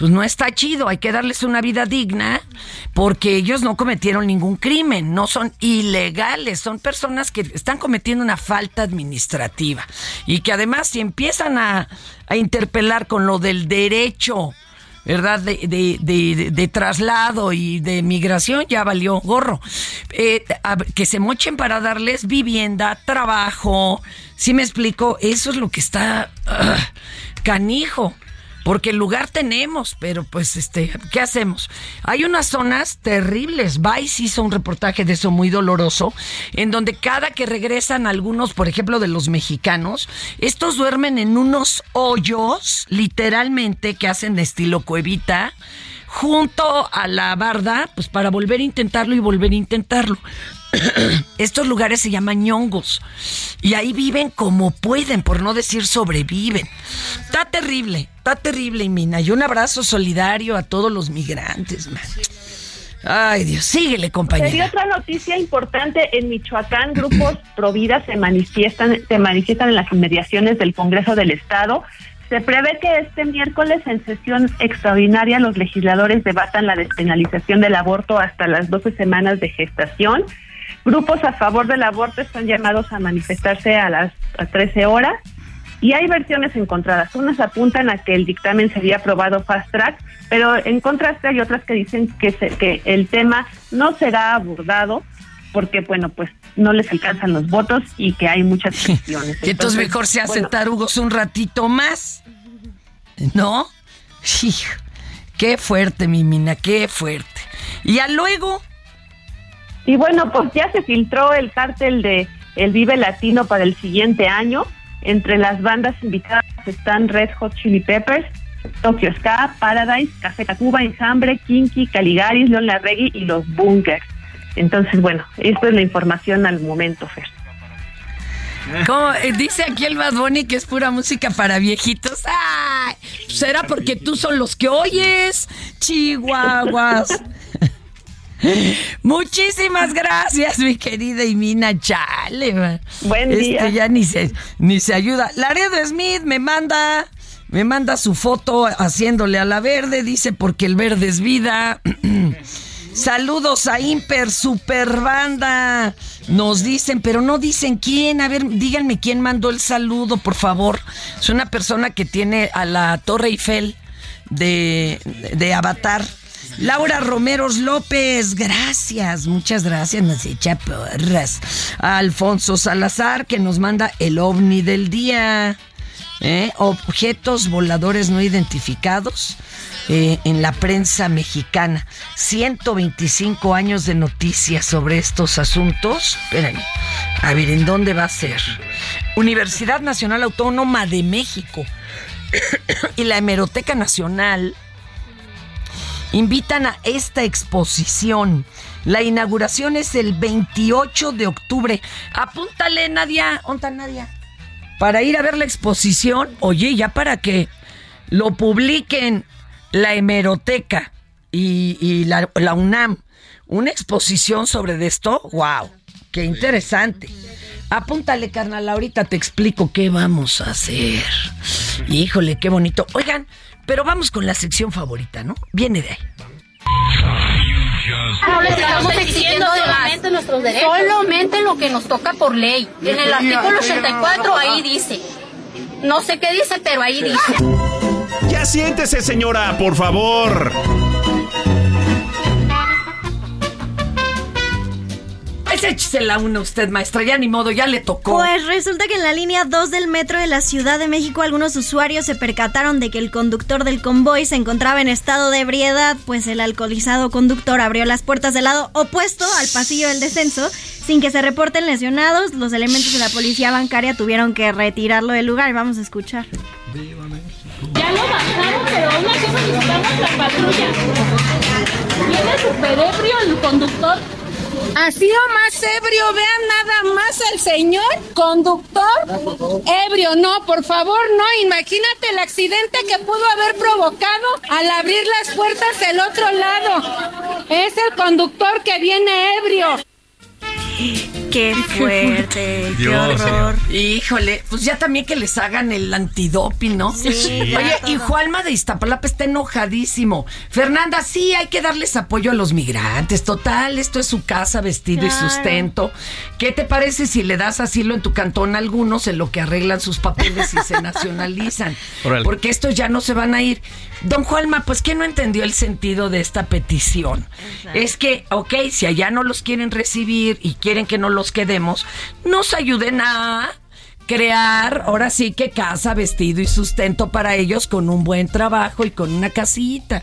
Speaker 3: pues no está chido, hay que darles una vida digna porque ellos no cometieron ningún crimen, no son ilegales, son personas que están cometiendo una falta administrativa y que además si empiezan a, a interpelar con lo del derecho, ¿verdad? De, de, de, de, traslado y de migración ya valió gorro. Eh, que se mochen para darles vivienda, trabajo. ¿Sí me explico? Eso es lo que está uh, canijo. Porque el lugar tenemos, pero pues este, ¿qué hacemos? Hay unas zonas terribles. Vice hizo un reportaje de eso muy doloroso, en donde cada que regresan algunos, por ejemplo, de los mexicanos, estos duermen en unos hoyos, literalmente, que hacen de estilo cuevita, junto a la barda, pues para volver a intentarlo y volver a intentarlo. Estos lugares se llaman ñongos y ahí viven como pueden, por no decir sobreviven. Está terrible, está terrible, Mina. Y un abrazo solidario a todos los migrantes. Man. Ay, Dios, síguele, compañera.
Speaker 14: Y otra noticia importante, en Michoacán, grupos pro vida se manifiestan, se manifiestan en las inmediaciones del Congreso del Estado. Se prevé que este miércoles en sesión extraordinaria los legisladores debatan la despenalización del aborto hasta las 12 semanas de gestación. Grupos a favor del aborto están llamados a manifestarse a las a 13 horas y hay versiones encontradas. Unas apuntan a que el dictamen sería aprobado fast track, pero en contraste hay otras que dicen que, se, que el tema no será abordado porque, bueno, pues no les alcanzan los votos y que hay muchas cuestiones.
Speaker 3: entonces, entonces, mejor se hace bueno, tarugos un ratito más, ¿no? Qué fuerte, mi mina, qué fuerte. Y ya luego...
Speaker 14: Y bueno, pues ya se filtró el cártel de El Vive Latino para el siguiente año. Entre las bandas invitadas están Red Hot Chili Peppers, Tokyo Ska, Paradise, Café Tacuba, Enjambre, Kinky, Caligaris, Leon Larregui y los Bunkers. Entonces, bueno, esto es la información al momento, Fer.
Speaker 3: Como dice aquí el Bad Bunny que es pura música para viejitos. ¡Ay! Será porque tú son los que oyes, chihuahuas. Muchísimas gracias, mi querida Imina Chale. Man.
Speaker 14: Buen día.
Speaker 3: Este ya ni se, ni se ayuda. Laredo Smith me manda, me manda su foto haciéndole a la verde, dice porque el verde es vida. Saludos a Imper Super Banda. Nos dicen, pero no dicen quién. A ver, díganme quién mandó el saludo, por favor. Es una persona que tiene a la Torre Eiffel de, de Avatar. Laura Romeros López, gracias, muchas gracias, nos echa porras. Alfonso Salazar, que nos manda el ovni del día. ¿Eh? Objetos voladores no identificados eh, en la prensa mexicana. 125 años de noticias sobre estos asuntos. Espérenme. A ver, ¿en dónde va a ser? Universidad Nacional Autónoma de México y la Hemeroteca Nacional invitan a esta exposición. La inauguración es el 28 de octubre. Apúntale, Nadia. ¿Onta Nadia? Para ir a ver la exposición, oye, ya para que lo publiquen la hemeroteca y, la, la, UNAM, una exposición sobre esto, wow, qué interesante. Apúntale, carnal, ahorita te explico qué vamos a hacer. Híjole, qué bonito. Oigan, pero vamos con la sección favorita, ¿no? Viene de ahí.
Speaker 15: No les estamos exigiendo solamente nuestros derechos. Solamente lo que nos toca por ley. En el artículo 84 ahí dice. No sé qué dice, pero ahí dice.
Speaker 1: Ya siéntese, señora, por favor.
Speaker 3: Pues échese la una usted, maestra, ya ni modo, ya le tocó.
Speaker 6: Pues resulta que en la línea 2 del metro de la Ciudad de México algunos usuarios se percataron de que el conductor del convoy se encontraba en estado de ebriedad, pues el alcoholizado conductor abrió las puertas del lado opuesto al pasillo del descenso sin que se reporten lesionados. Los elementos de la policía bancaria tuvieron que retirarlo del lugar. Vamos a escuchar.
Speaker 15: Ya lo bajaron, pero aún así necesitamos la patrulla. Viene super ebrio el conductor.
Speaker 16: Ha sido más ebrio, vean nada más al señor conductor. Ebrio, no, por favor, no. Imagínate el accidente que pudo haber provocado al abrir las puertas del otro lado. Es el conductor que viene ebrio.
Speaker 6: Qué fuerte, qué
Speaker 8: Dios,
Speaker 6: horror.
Speaker 3: Híjole, pues ya también que les hagan el antidoping, ¿no?
Speaker 6: Sí, Sí.
Speaker 3: Oye, y. Juanma de Iztapalapa está enojadísimo. Fernanda, sí, hay que darles apoyo a los migrantes. Total, esto es su casa, vestido y sustento. ¿Qué te parece si le das asilo en tu cantón a algunos en lo que arreglan sus papeles y se nacionalizan? Porque estos ya no se van a ir. Don Juanma, pues ¿qué no entendió el sentido de esta petición? Es que, ok, si allá no los quieren recibir y quieren que no los quedemos, nos ayuden a crear, ahora sí que casa, vestido y sustento para ellos con un buen trabajo y con una casita.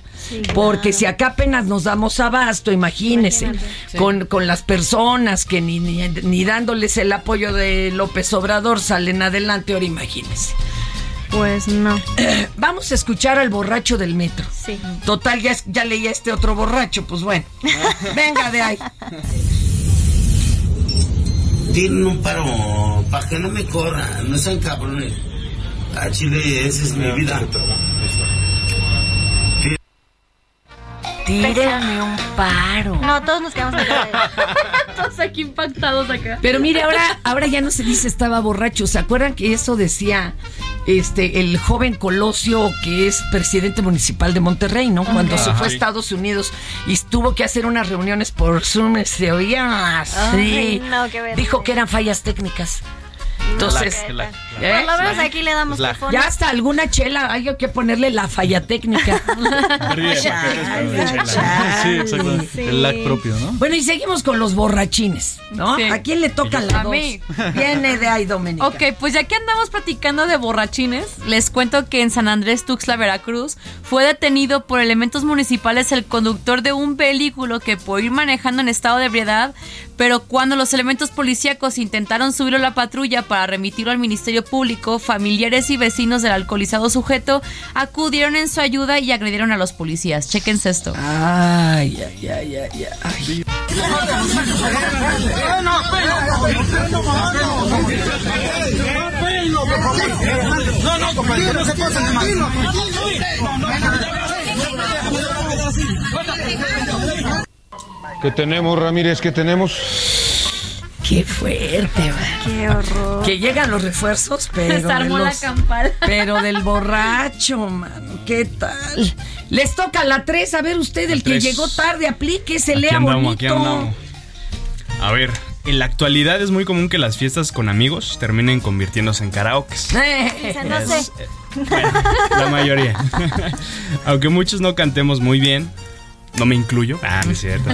Speaker 3: Porque si acá apenas nos damos abasto, imagínense, con, con las personas que ni, ni, ni dándoles el apoyo de López Obrador salen adelante, ahora imagínense.
Speaker 6: Pues no.
Speaker 3: Vamos a escuchar al borracho del metro.
Speaker 6: Sí.
Speaker 3: Total, ya, ya leí a este otro borracho, pues bueno. Venga de ahí.
Speaker 17: Tienen un paro para que no me corran, no sean cabrones. A Chile, esa es mi vida.
Speaker 3: Tírenme un paro.
Speaker 6: No, todos nos quedamos acá.
Speaker 4: Todos aquí impactados acá.
Speaker 3: Pero mire, ahora, ahora ya no se dice estaba borracho. ¿Se acuerdan que eso decía este el joven Colosio, que es presidente municipal de Monterrey, ¿no? Cuando se fue a
Speaker 4: Sí.
Speaker 3: Estados Unidos y tuvo que hacer unas reuniones por Zoom, se oía así.
Speaker 6: Ay, no, qué vergüenza.
Speaker 3: Dijo que eran fallas técnicas. Entonces,
Speaker 6: Lag, lag,
Speaker 3: ¿eh?
Speaker 6: Por lo menos aquí le damos
Speaker 3: Ya hasta alguna chela hay que ponerle la falla técnica.
Speaker 8: Sí, exacto.
Speaker 6: Sí.
Speaker 8: El lag propio, ¿no?
Speaker 3: Bueno, y seguimos con los borrachines, ¿no?
Speaker 4: Sí.
Speaker 3: ¿A quién le toca la
Speaker 4: A
Speaker 3: dos?
Speaker 4: mí.
Speaker 3: Viene de ahí, Doménica.
Speaker 4: Ok, pues ya que andamos platicando de borrachines, les cuento que en San Andrés Tuxtla, Veracruz, fue detenido por elementos municipales el conductor de un vehículo que por ir manejando en estado de ebriedad, pero cuando los elementos policíacos intentaron subirlo a la patrulla para remitirlo al Ministerio Público, familiares y vecinos del alcoholizado sujeto acudieron en su ayuda y agredieron a los policías. Chequense esto.
Speaker 3: Ay, ay, ay, ay, ay.
Speaker 2: No, no, compañero, no se pasen de más.
Speaker 18: ¿Qué tenemos, Ramírez? ¿Qué tenemos?
Speaker 3: Qué fuerte, man.
Speaker 6: Qué horror.
Speaker 3: Que llegan los refuerzos, pero.
Speaker 4: Se armó la campal.
Speaker 3: Pero del borracho, mano. ¿Qué tal? Les toca la 3. A ver, usted, el que llegó tarde, aplique, se lea
Speaker 10: Aquí andamos,
Speaker 3: bonito.
Speaker 10: aquí andamos. A ver, en la actualidad es muy común que las fiestas con amigos terminen convirtiéndose en karaokes.
Speaker 3: Eh,
Speaker 6: no sé.
Speaker 10: La mayoría. Aunque muchos no cantemos muy bien, no me incluyo. Ah, no es cierto.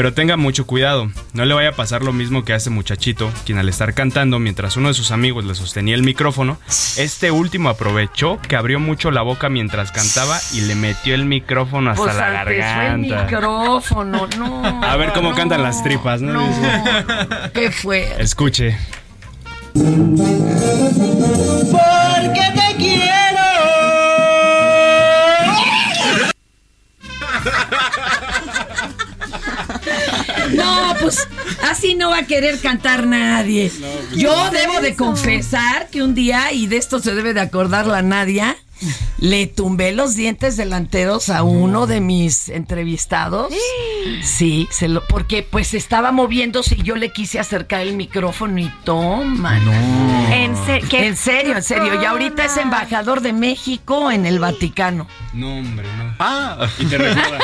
Speaker 10: Pero tenga mucho cuidado, no le vaya a pasar lo mismo que a este muchachito, quien al estar cantando mientras uno de sus amigos le sostenía el micrófono, este último aprovechó que abrió mucho la boca mientras cantaba y le metió el micrófono hasta
Speaker 3: Pues
Speaker 10: la
Speaker 3: empezó el
Speaker 10: garganta.
Speaker 3: micrófono, no.
Speaker 10: A ver cómo cantan las tripas, ¿no?
Speaker 3: Qué fue.
Speaker 10: Escuche.
Speaker 2: Porque te quiero.
Speaker 3: No, pues así no va a querer cantar nadie. Yo debo de confesar que un día, y de esto se debe de acordar la Nadia, le tumbé los dientes delanteros a uno de mis entrevistados. Sí, se lo, porque pues estaba moviéndose y yo le quise acercar el micrófono y toma.
Speaker 6: En, se- qué
Speaker 3: En serio, en serio. Y ahorita es embajador de México en el Vaticano.
Speaker 10: No, hombre, no. Ah, y te recuerda.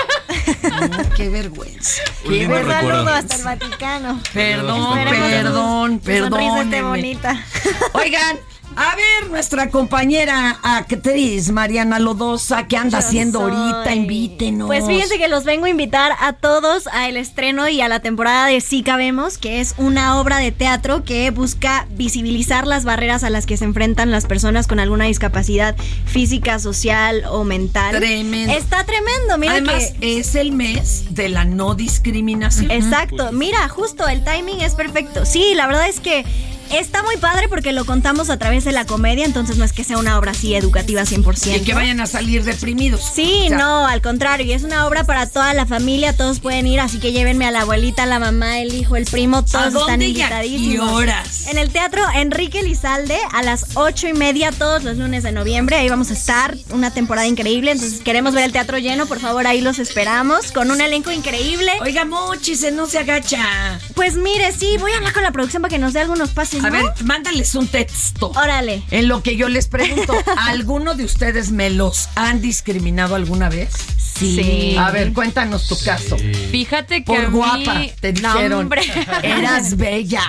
Speaker 3: No, qué vergüenza. Qué
Speaker 6: Un
Speaker 3: vergüenza.
Speaker 6: saludo hasta el Vaticano.
Speaker 3: Perdón, perdón,
Speaker 6: su sonrisa
Speaker 3: perdón.
Speaker 6: bonita.
Speaker 3: Oigan, a ver, nuestra compañera actriz Mariana Lodosa, ¿qué anda
Speaker 6: Yo
Speaker 3: haciendo
Speaker 6: soy.
Speaker 3: ahorita? Invítenos.
Speaker 6: Pues fíjense que los vengo a invitar a todos al estreno y a la temporada de Sí Cabemos, que es una obra de teatro que busca visibilizar las barreras a las que se enfrentan las personas con alguna discapacidad física, social o mental.
Speaker 3: Tremendo.
Speaker 6: Está tremendo, mira
Speaker 3: Además,
Speaker 6: que...
Speaker 3: es el mes de la no discriminación.
Speaker 6: Exacto, mira, justo el timing es perfecto. Sí, la verdad es que Está muy padre porque lo contamos a través de la comedia, entonces no es que sea una obra así educativa 100%.
Speaker 3: Y que vayan a salir deprimidos.
Speaker 6: Sí,
Speaker 3: O sea,
Speaker 6: no, al contrario, y es una obra para toda la familia, todos pueden ir, así que llévenme a la abuelita, la mamá, el hijo, el primo, todos
Speaker 3: dónde
Speaker 6: están
Speaker 3: y
Speaker 6: invitadísimos.
Speaker 3: horas?
Speaker 6: En el Teatro Enrique Lizalde a las ocho y media todos los lunes de noviembre, ahí vamos a estar, una temporada increíble, entonces queremos ver el teatro lleno, por favor, ahí los esperamos, con un elenco increíble.
Speaker 3: Oiga, Mochi, se no se agacha.
Speaker 6: Pues mire, sí, voy a hablar con la producción para que nos dé algunos pases,
Speaker 3: A
Speaker 6: ¿no?
Speaker 3: ver, mándales un texto.
Speaker 6: Órale.
Speaker 3: En lo que yo les pregunto, ¿alguno de ustedes me los han discriminado alguna vez?
Speaker 4: Sí.
Speaker 3: A ver, cuéntanos tu caso.
Speaker 4: Fíjate que
Speaker 3: Por
Speaker 4: a mí-
Speaker 3: guapa, te
Speaker 4: No,
Speaker 3: dijeron.
Speaker 4: hombre.
Speaker 3: Eras bella.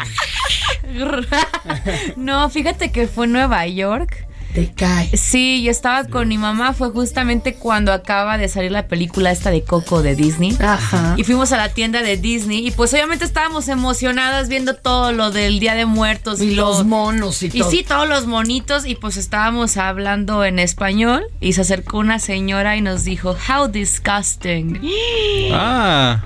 Speaker 4: no, fíjate que fue en Nueva York.
Speaker 3: Te cae.
Speaker 4: Sí, yo estaba con mi mamá, fue justamente cuando acaba de salir la película esta de Coco de Disney.
Speaker 3: Ajá.
Speaker 4: Y fuimos a la tienda de Disney y pues obviamente estábamos emocionadas viendo todo lo del Día de Muertos.
Speaker 3: Y los
Speaker 4: todo.
Speaker 3: monos y
Speaker 4: Y
Speaker 3: todo.
Speaker 4: sí, todos los monitos y pues estábamos hablando en español y se acercó una señora y nos dijo, how disgusting.
Speaker 8: Ah.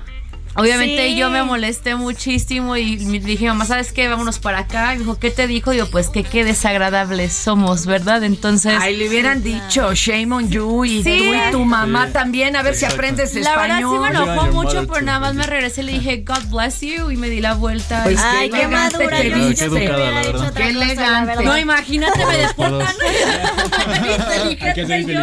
Speaker 4: Obviamente
Speaker 6: Sí.
Speaker 4: yo me molesté muchísimo y dije, mamá, ¿sabes qué? Vámonos para acá. Y dijo, ¿qué te dijo? Digo, pues que qué desagradables somos, ¿verdad? Entonces...
Speaker 3: Ay, le hubieran dicho shame on you y
Speaker 4: Sí.
Speaker 3: tú y tu mamá
Speaker 8: Sí.
Speaker 3: también, a ver si aprendes
Speaker 4: La verdad sí
Speaker 3: español.
Speaker 4: me enojó mucho, pero nada más me regresé y le dije, God bless you, y me di la vuelta.
Speaker 3: Pues
Speaker 4: y-
Speaker 6: Ay, qué
Speaker 3: elegante
Speaker 6: madura,
Speaker 3: te
Speaker 6: yo no
Speaker 8: Qué educada, la
Speaker 3: Qué elegante.
Speaker 4: No, imagínate, me deportan.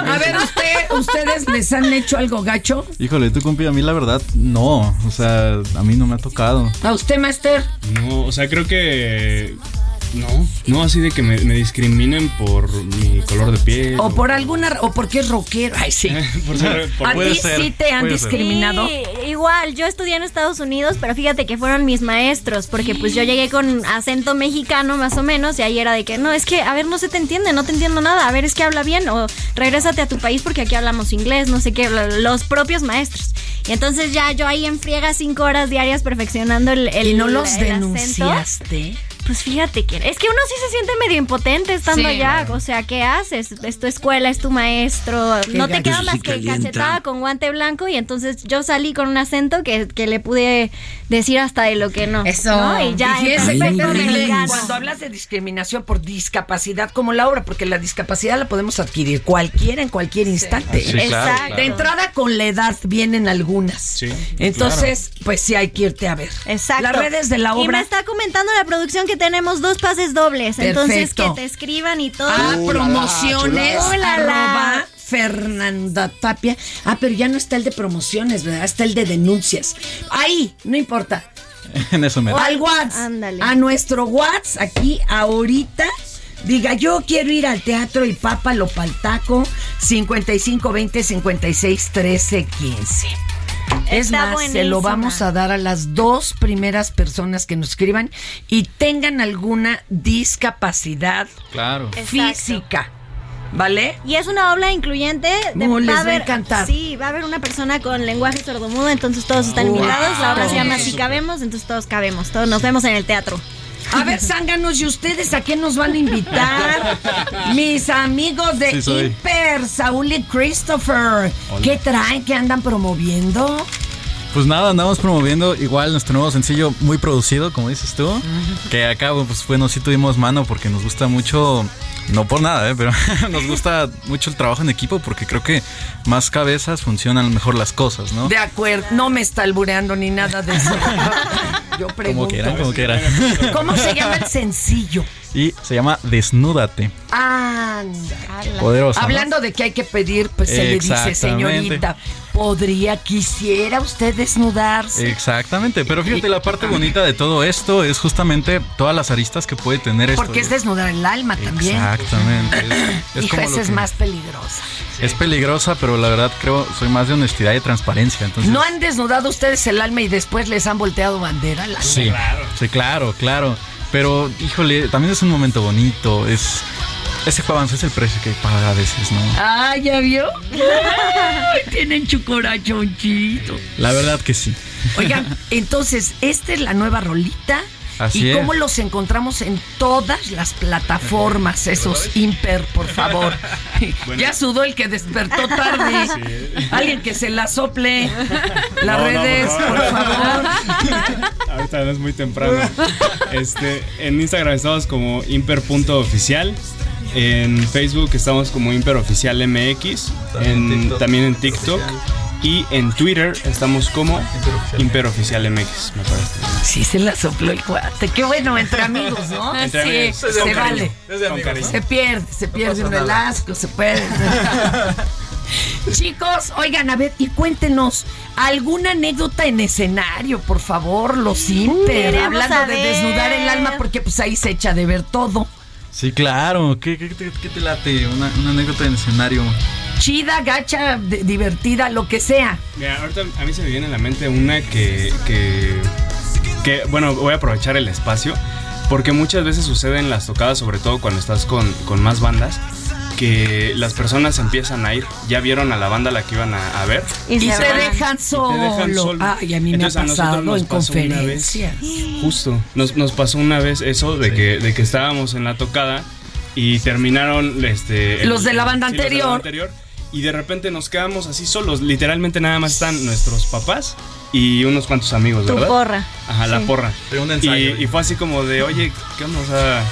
Speaker 3: A ver, usted, ¿ustedes les han hecho algo gacho?
Speaker 8: Híjole, tú compi, a mí la verdad, no. O sea, a mí no me ha tocado.
Speaker 3: ¿A usted, Master?
Speaker 10: No, o sea, creo que. No, no así de que me, me discriminen por mi color de piel.
Speaker 3: O por alguna, o porque es rockero. Ay, sí.
Speaker 10: por ser- por-
Speaker 3: ¿A
Speaker 8: puede
Speaker 3: ti
Speaker 8: ser,
Speaker 3: sí te han discriminado?
Speaker 6: Sí, igual, yo estudié en Estados Unidos, pero fíjate que fueron mis maestros, porque pues yo llegué con acento mexicano más o menos, y ahí era de que, no, es que, a ver, no se te entiende, no te entiendo nada, a ver, es que habla bien, o regrésate a tu país porque aquí hablamos inglés, no sé qué, lo- los propios maestros. Y entonces ya yo ahí en friega cinco horas diarias perfeccionando el, el
Speaker 3: ¿Y no los
Speaker 6: el acento.
Speaker 3: denunciaste?
Speaker 6: Pues fíjate que es que uno sí se siente medio impotente estando
Speaker 4: Sí,
Speaker 6: allá.
Speaker 4: claro.
Speaker 6: O sea, ¿qué haces? Es tu escuela, es tu maestro.
Speaker 3: Qué
Speaker 6: no te
Speaker 3: gacho.
Speaker 6: queda
Speaker 3: Eso
Speaker 6: más que cachetada con guante blanco. Y entonces yo salí con un acento que, que le pude decir hasta de lo que no.
Speaker 4: Eso.
Speaker 6: ¿no? Y ya,
Speaker 3: Y terrible
Speaker 6: mexicano.
Speaker 3: cuando hablas de discriminación por discapacidad como Laura, porque la discapacidad la podemos adquirir cualquiera en cualquier instante.
Speaker 8: Sí,
Speaker 6: Exacto.
Speaker 8: claro.
Speaker 3: De entrada con la edad vienen algunas.
Speaker 10: Sí,
Speaker 3: Entonces, pues sí hay que irte a ver.
Speaker 6: Exacto.
Speaker 3: Las redes de la
Speaker 6: Y me
Speaker 3: obra.
Speaker 6: está comentando la producción que tenemos dos pases dobles. Entonces, que te escriban y todo.
Speaker 3: Ah,
Speaker 18: Uh, la, la,
Speaker 3: promociones,
Speaker 6: chulada.
Speaker 3: arroba Fernanda Tapia. Ah, pero ya no está el de promociones, ¿verdad? Está el de denuncias. Ahí, no importa.
Speaker 8: En eso me
Speaker 3: Al WhatsApp.
Speaker 6: Ándale.
Speaker 3: A nuestro WhatsApp, aquí, ahorita. Diga, yo quiero ir al teatro y papa lo paltaco 55 20 56 13 15. Es
Speaker 6: Está
Speaker 3: más, se lo vamos a dar a las dos primeras personas que nos escriban y tengan alguna discapacidad
Speaker 8: Claro.
Speaker 3: física. ¿Vale?
Speaker 6: Y es una obra incluyente.
Speaker 3: No, les va a
Speaker 6: haber-
Speaker 3: encantar.
Speaker 6: Sí, va a haber una persona con lenguaje sordomudo, entonces todos están
Speaker 3: Wow.
Speaker 6: invitados. La obra se llama Si cabemos, entonces todos cabemos. Todos nos vemos en el teatro.
Speaker 3: A ver, zánganos, ¿y ustedes a quién nos van a invitar? Mis amigos de
Speaker 8: Sí.
Speaker 3: Hiper, Saúl y Christopher. ¿Qué traen? ¿Qué andan promoviendo?
Speaker 8: Pues nada, andamos promoviendo igual nuestro nuevo sencillo muy producido, como dices tú. Que acá, pues bueno, sí tuvimos mano porque nos gusta mucho, no por nada, ¿eh? pero nos gusta mucho el trabajo en equipo porque creo que más cabezas funcionan mejor las cosas, ¿no?
Speaker 3: De acuerdo, no me está albureando ni nada de eso. Yo pregunto.
Speaker 8: Como quieran, como quieran.
Speaker 3: ¿Cómo se llama el sencillo?
Speaker 8: Y se llama Desnúdate.
Speaker 3: Anda.
Speaker 8: Poderosa. ¿no?
Speaker 3: Hablando de que hay que pedir, pues se le dice, señorita, ¿podría, quisiera usted desnudarse?
Speaker 8: Exactamente, pero fíjate, la parte bonita de todo esto es justamente todas las aristas que puede tener esto.
Speaker 3: Porque es desnudar el alma también.
Speaker 8: Exactamente. Es, es
Speaker 3: Hijo, es más peligrosa.
Speaker 8: Es peligrosa, pero la verdad creo soy más de honestidad y transparencia. Entonces,
Speaker 3: ¿No han desnudado ustedes el alma y después les han volteado bandera? La
Speaker 8: Sí, sí, claro, claro. Pero, híjole, también es un momento bonito. Es ese avance es el precio que paga a veces, ¿no?
Speaker 3: Ah, ¿ya vio? Ay, tienen chucorachonchito.
Speaker 8: La verdad que sí.
Speaker 3: Oigan, entonces, esta es la nueva rolita
Speaker 8: Así
Speaker 3: ¿Y cómo
Speaker 8: es.
Speaker 3: los encontramos en todas las plataformas, esos Imper, por favor?
Speaker 10: Bueno.
Speaker 3: Ya sudó el que despertó tarde.
Speaker 10: Sí.
Speaker 3: Alguien que se la sople. Las
Speaker 10: No,
Speaker 3: redes,
Speaker 10: por
Speaker 3: por
Speaker 10: favor. Ahorita no es muy temprano. Este, en Instagram estamos como imper.oficial. En Facebook estamos como imperoficial MX. En, también en TikTok. Y en Twitter estamos como imperoficial MX, me parece.
Speaker 3: Sí, se la sopló el cuate. Qué bueno, entre amigos, ¿no?
Speaker 10: Entre
Speaker 3: sí,
Speaker 10: amigos.
Speaker 3: se
Speaker 10: Con
Speaker 3: vale.
Speaker 10: cariño.
Speaker 3: Se pierde, se pierde un el
Speaker 10: nada.
Speaker 3: asco, se puede. Chicos, oigan, a ver, y cuéntenos alguna anécdota en escenario, por favor, los imper, hablando de desnudar el alma, porque pues ahí se echa de ver todo.
Speaker 8: Sí, claro. ¿Qué, qué, qué- qué te late? Una, una anécdota en escenario.
Speaker 3: Chida, gacha, de- divertida, lo que sea.
Speaker 10: Mira, ahorita a mí se me viene a la mente una que, que, que, bueno, voy a aprovechar el espacio, porque muchas veces sucede en las tocadas, sobre todo cuando estás con, con más bandas, que las personas empiezan a ir, ya vieron a la banda a la que iban a, a ver.
Speaker 3: Y,
Speaker 10: se
Speaker 3: te dejan
Speaker 10: Y te
Speaker 3: solo.
Speaker 10: dejan solo.
Speaker 3: Ay, a mí
Speaker 10: Entonces,
Speaker 3: me
Speaker 10: a
Speaker 3: ha
Speaker 10: nosotros
Speaker 3: pasado
Speaker 10: nos
Speaker 3: en
Speaker 10: pasó una vez.
Speaker 3: conferencias.
Speaker 10: Justo, nos, nos pasó una vez eso de, que, de que estábamos en la tocada y terminaron este,
Speaker 3: Los de la banda
Speaker 10: sí, los de la
Speaker 3: anterior.
Speaker 10: anterior, y de repente nos quedamos así solos. Literalmente nada más están nuestros papás y unos cuantos amigos,
Speaker 6: Tu
Speaker 10: ¿verdad?
Speaker 6: porra.
Speaker 10: Ajá, la
Speaker 6: Sí.
Speaker 10: porra.
Speaker 8: De un
Speaker 10: Y,
Speaker 8: ensayo.
Speaker 10: y fue así como de, oye, ¿qué onda? O sea,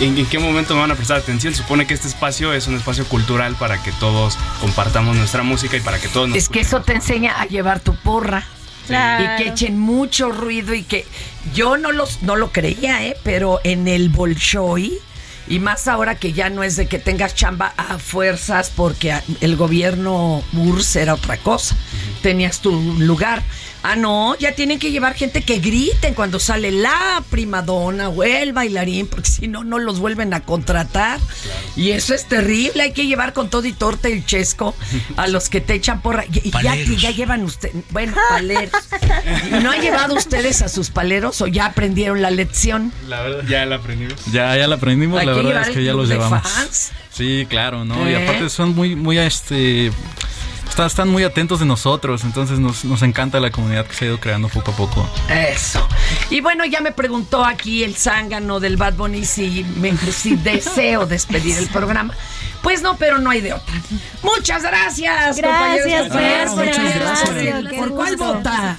Speaker 10: ¿en, en qué momento me van a prestar atención? Supone que este espacio es un espacio cultural para que todos compartamos nuestra música y para que todos nos
Speaker 3: Es que eso te enseña a llevar tu porra.
Speaker 6: Claro.
Speaker 3: Y que echen mucho ruido y que yo no los no lo creía, ¿eh? Pero en el Bolshoi y más ahora que ya no es de que tengas chamba a fuerzas porque el gobierno URSS era otra cosa. Tenías tu lugar. Ah, no, ya tienen que llevar gente que griten cuando sale la primadona o el bailarín, porque si no, no los vuelven a contratar. Y eso es terrible, hay que llevar con todo y torta el chesco a los que te echan porra. Y, y ya, llevan ustedes, bueno, paleros. ¿Y ¿No han llevado ustedes a sus paleros o ya aprendieron la lección?
Speaker 10: La verdad, ya la aprendimos.
Speaker 8: Ya, ya la aprendimos,
Speaker 3: Hay
Speaker 8: la verdad es que ya los llevamos.
Speaker 3: fans.
Speaker 8: Sí, claro, ¿no? Y
Speaker 3: ¿Eh?
Speaker 8: aparte son muy, muy, este... Están, están muy atentos de nosotros, entonces nos, nos encanta la comunidad que se ha ido creando poco a poco.
Speaker 3: Eso. Y bueno, ya me preguntó aquí el zángano del Bad Bunny si, me, si deseo despedir el programa. Pues no, pero no hay de otra. Muchas gracias,
Speaker 6: Gracias,
Speaker 3: compañeros.
Speaker 6: Por el
Speaker 3: Muchas gracias. ¿Por cuál vota?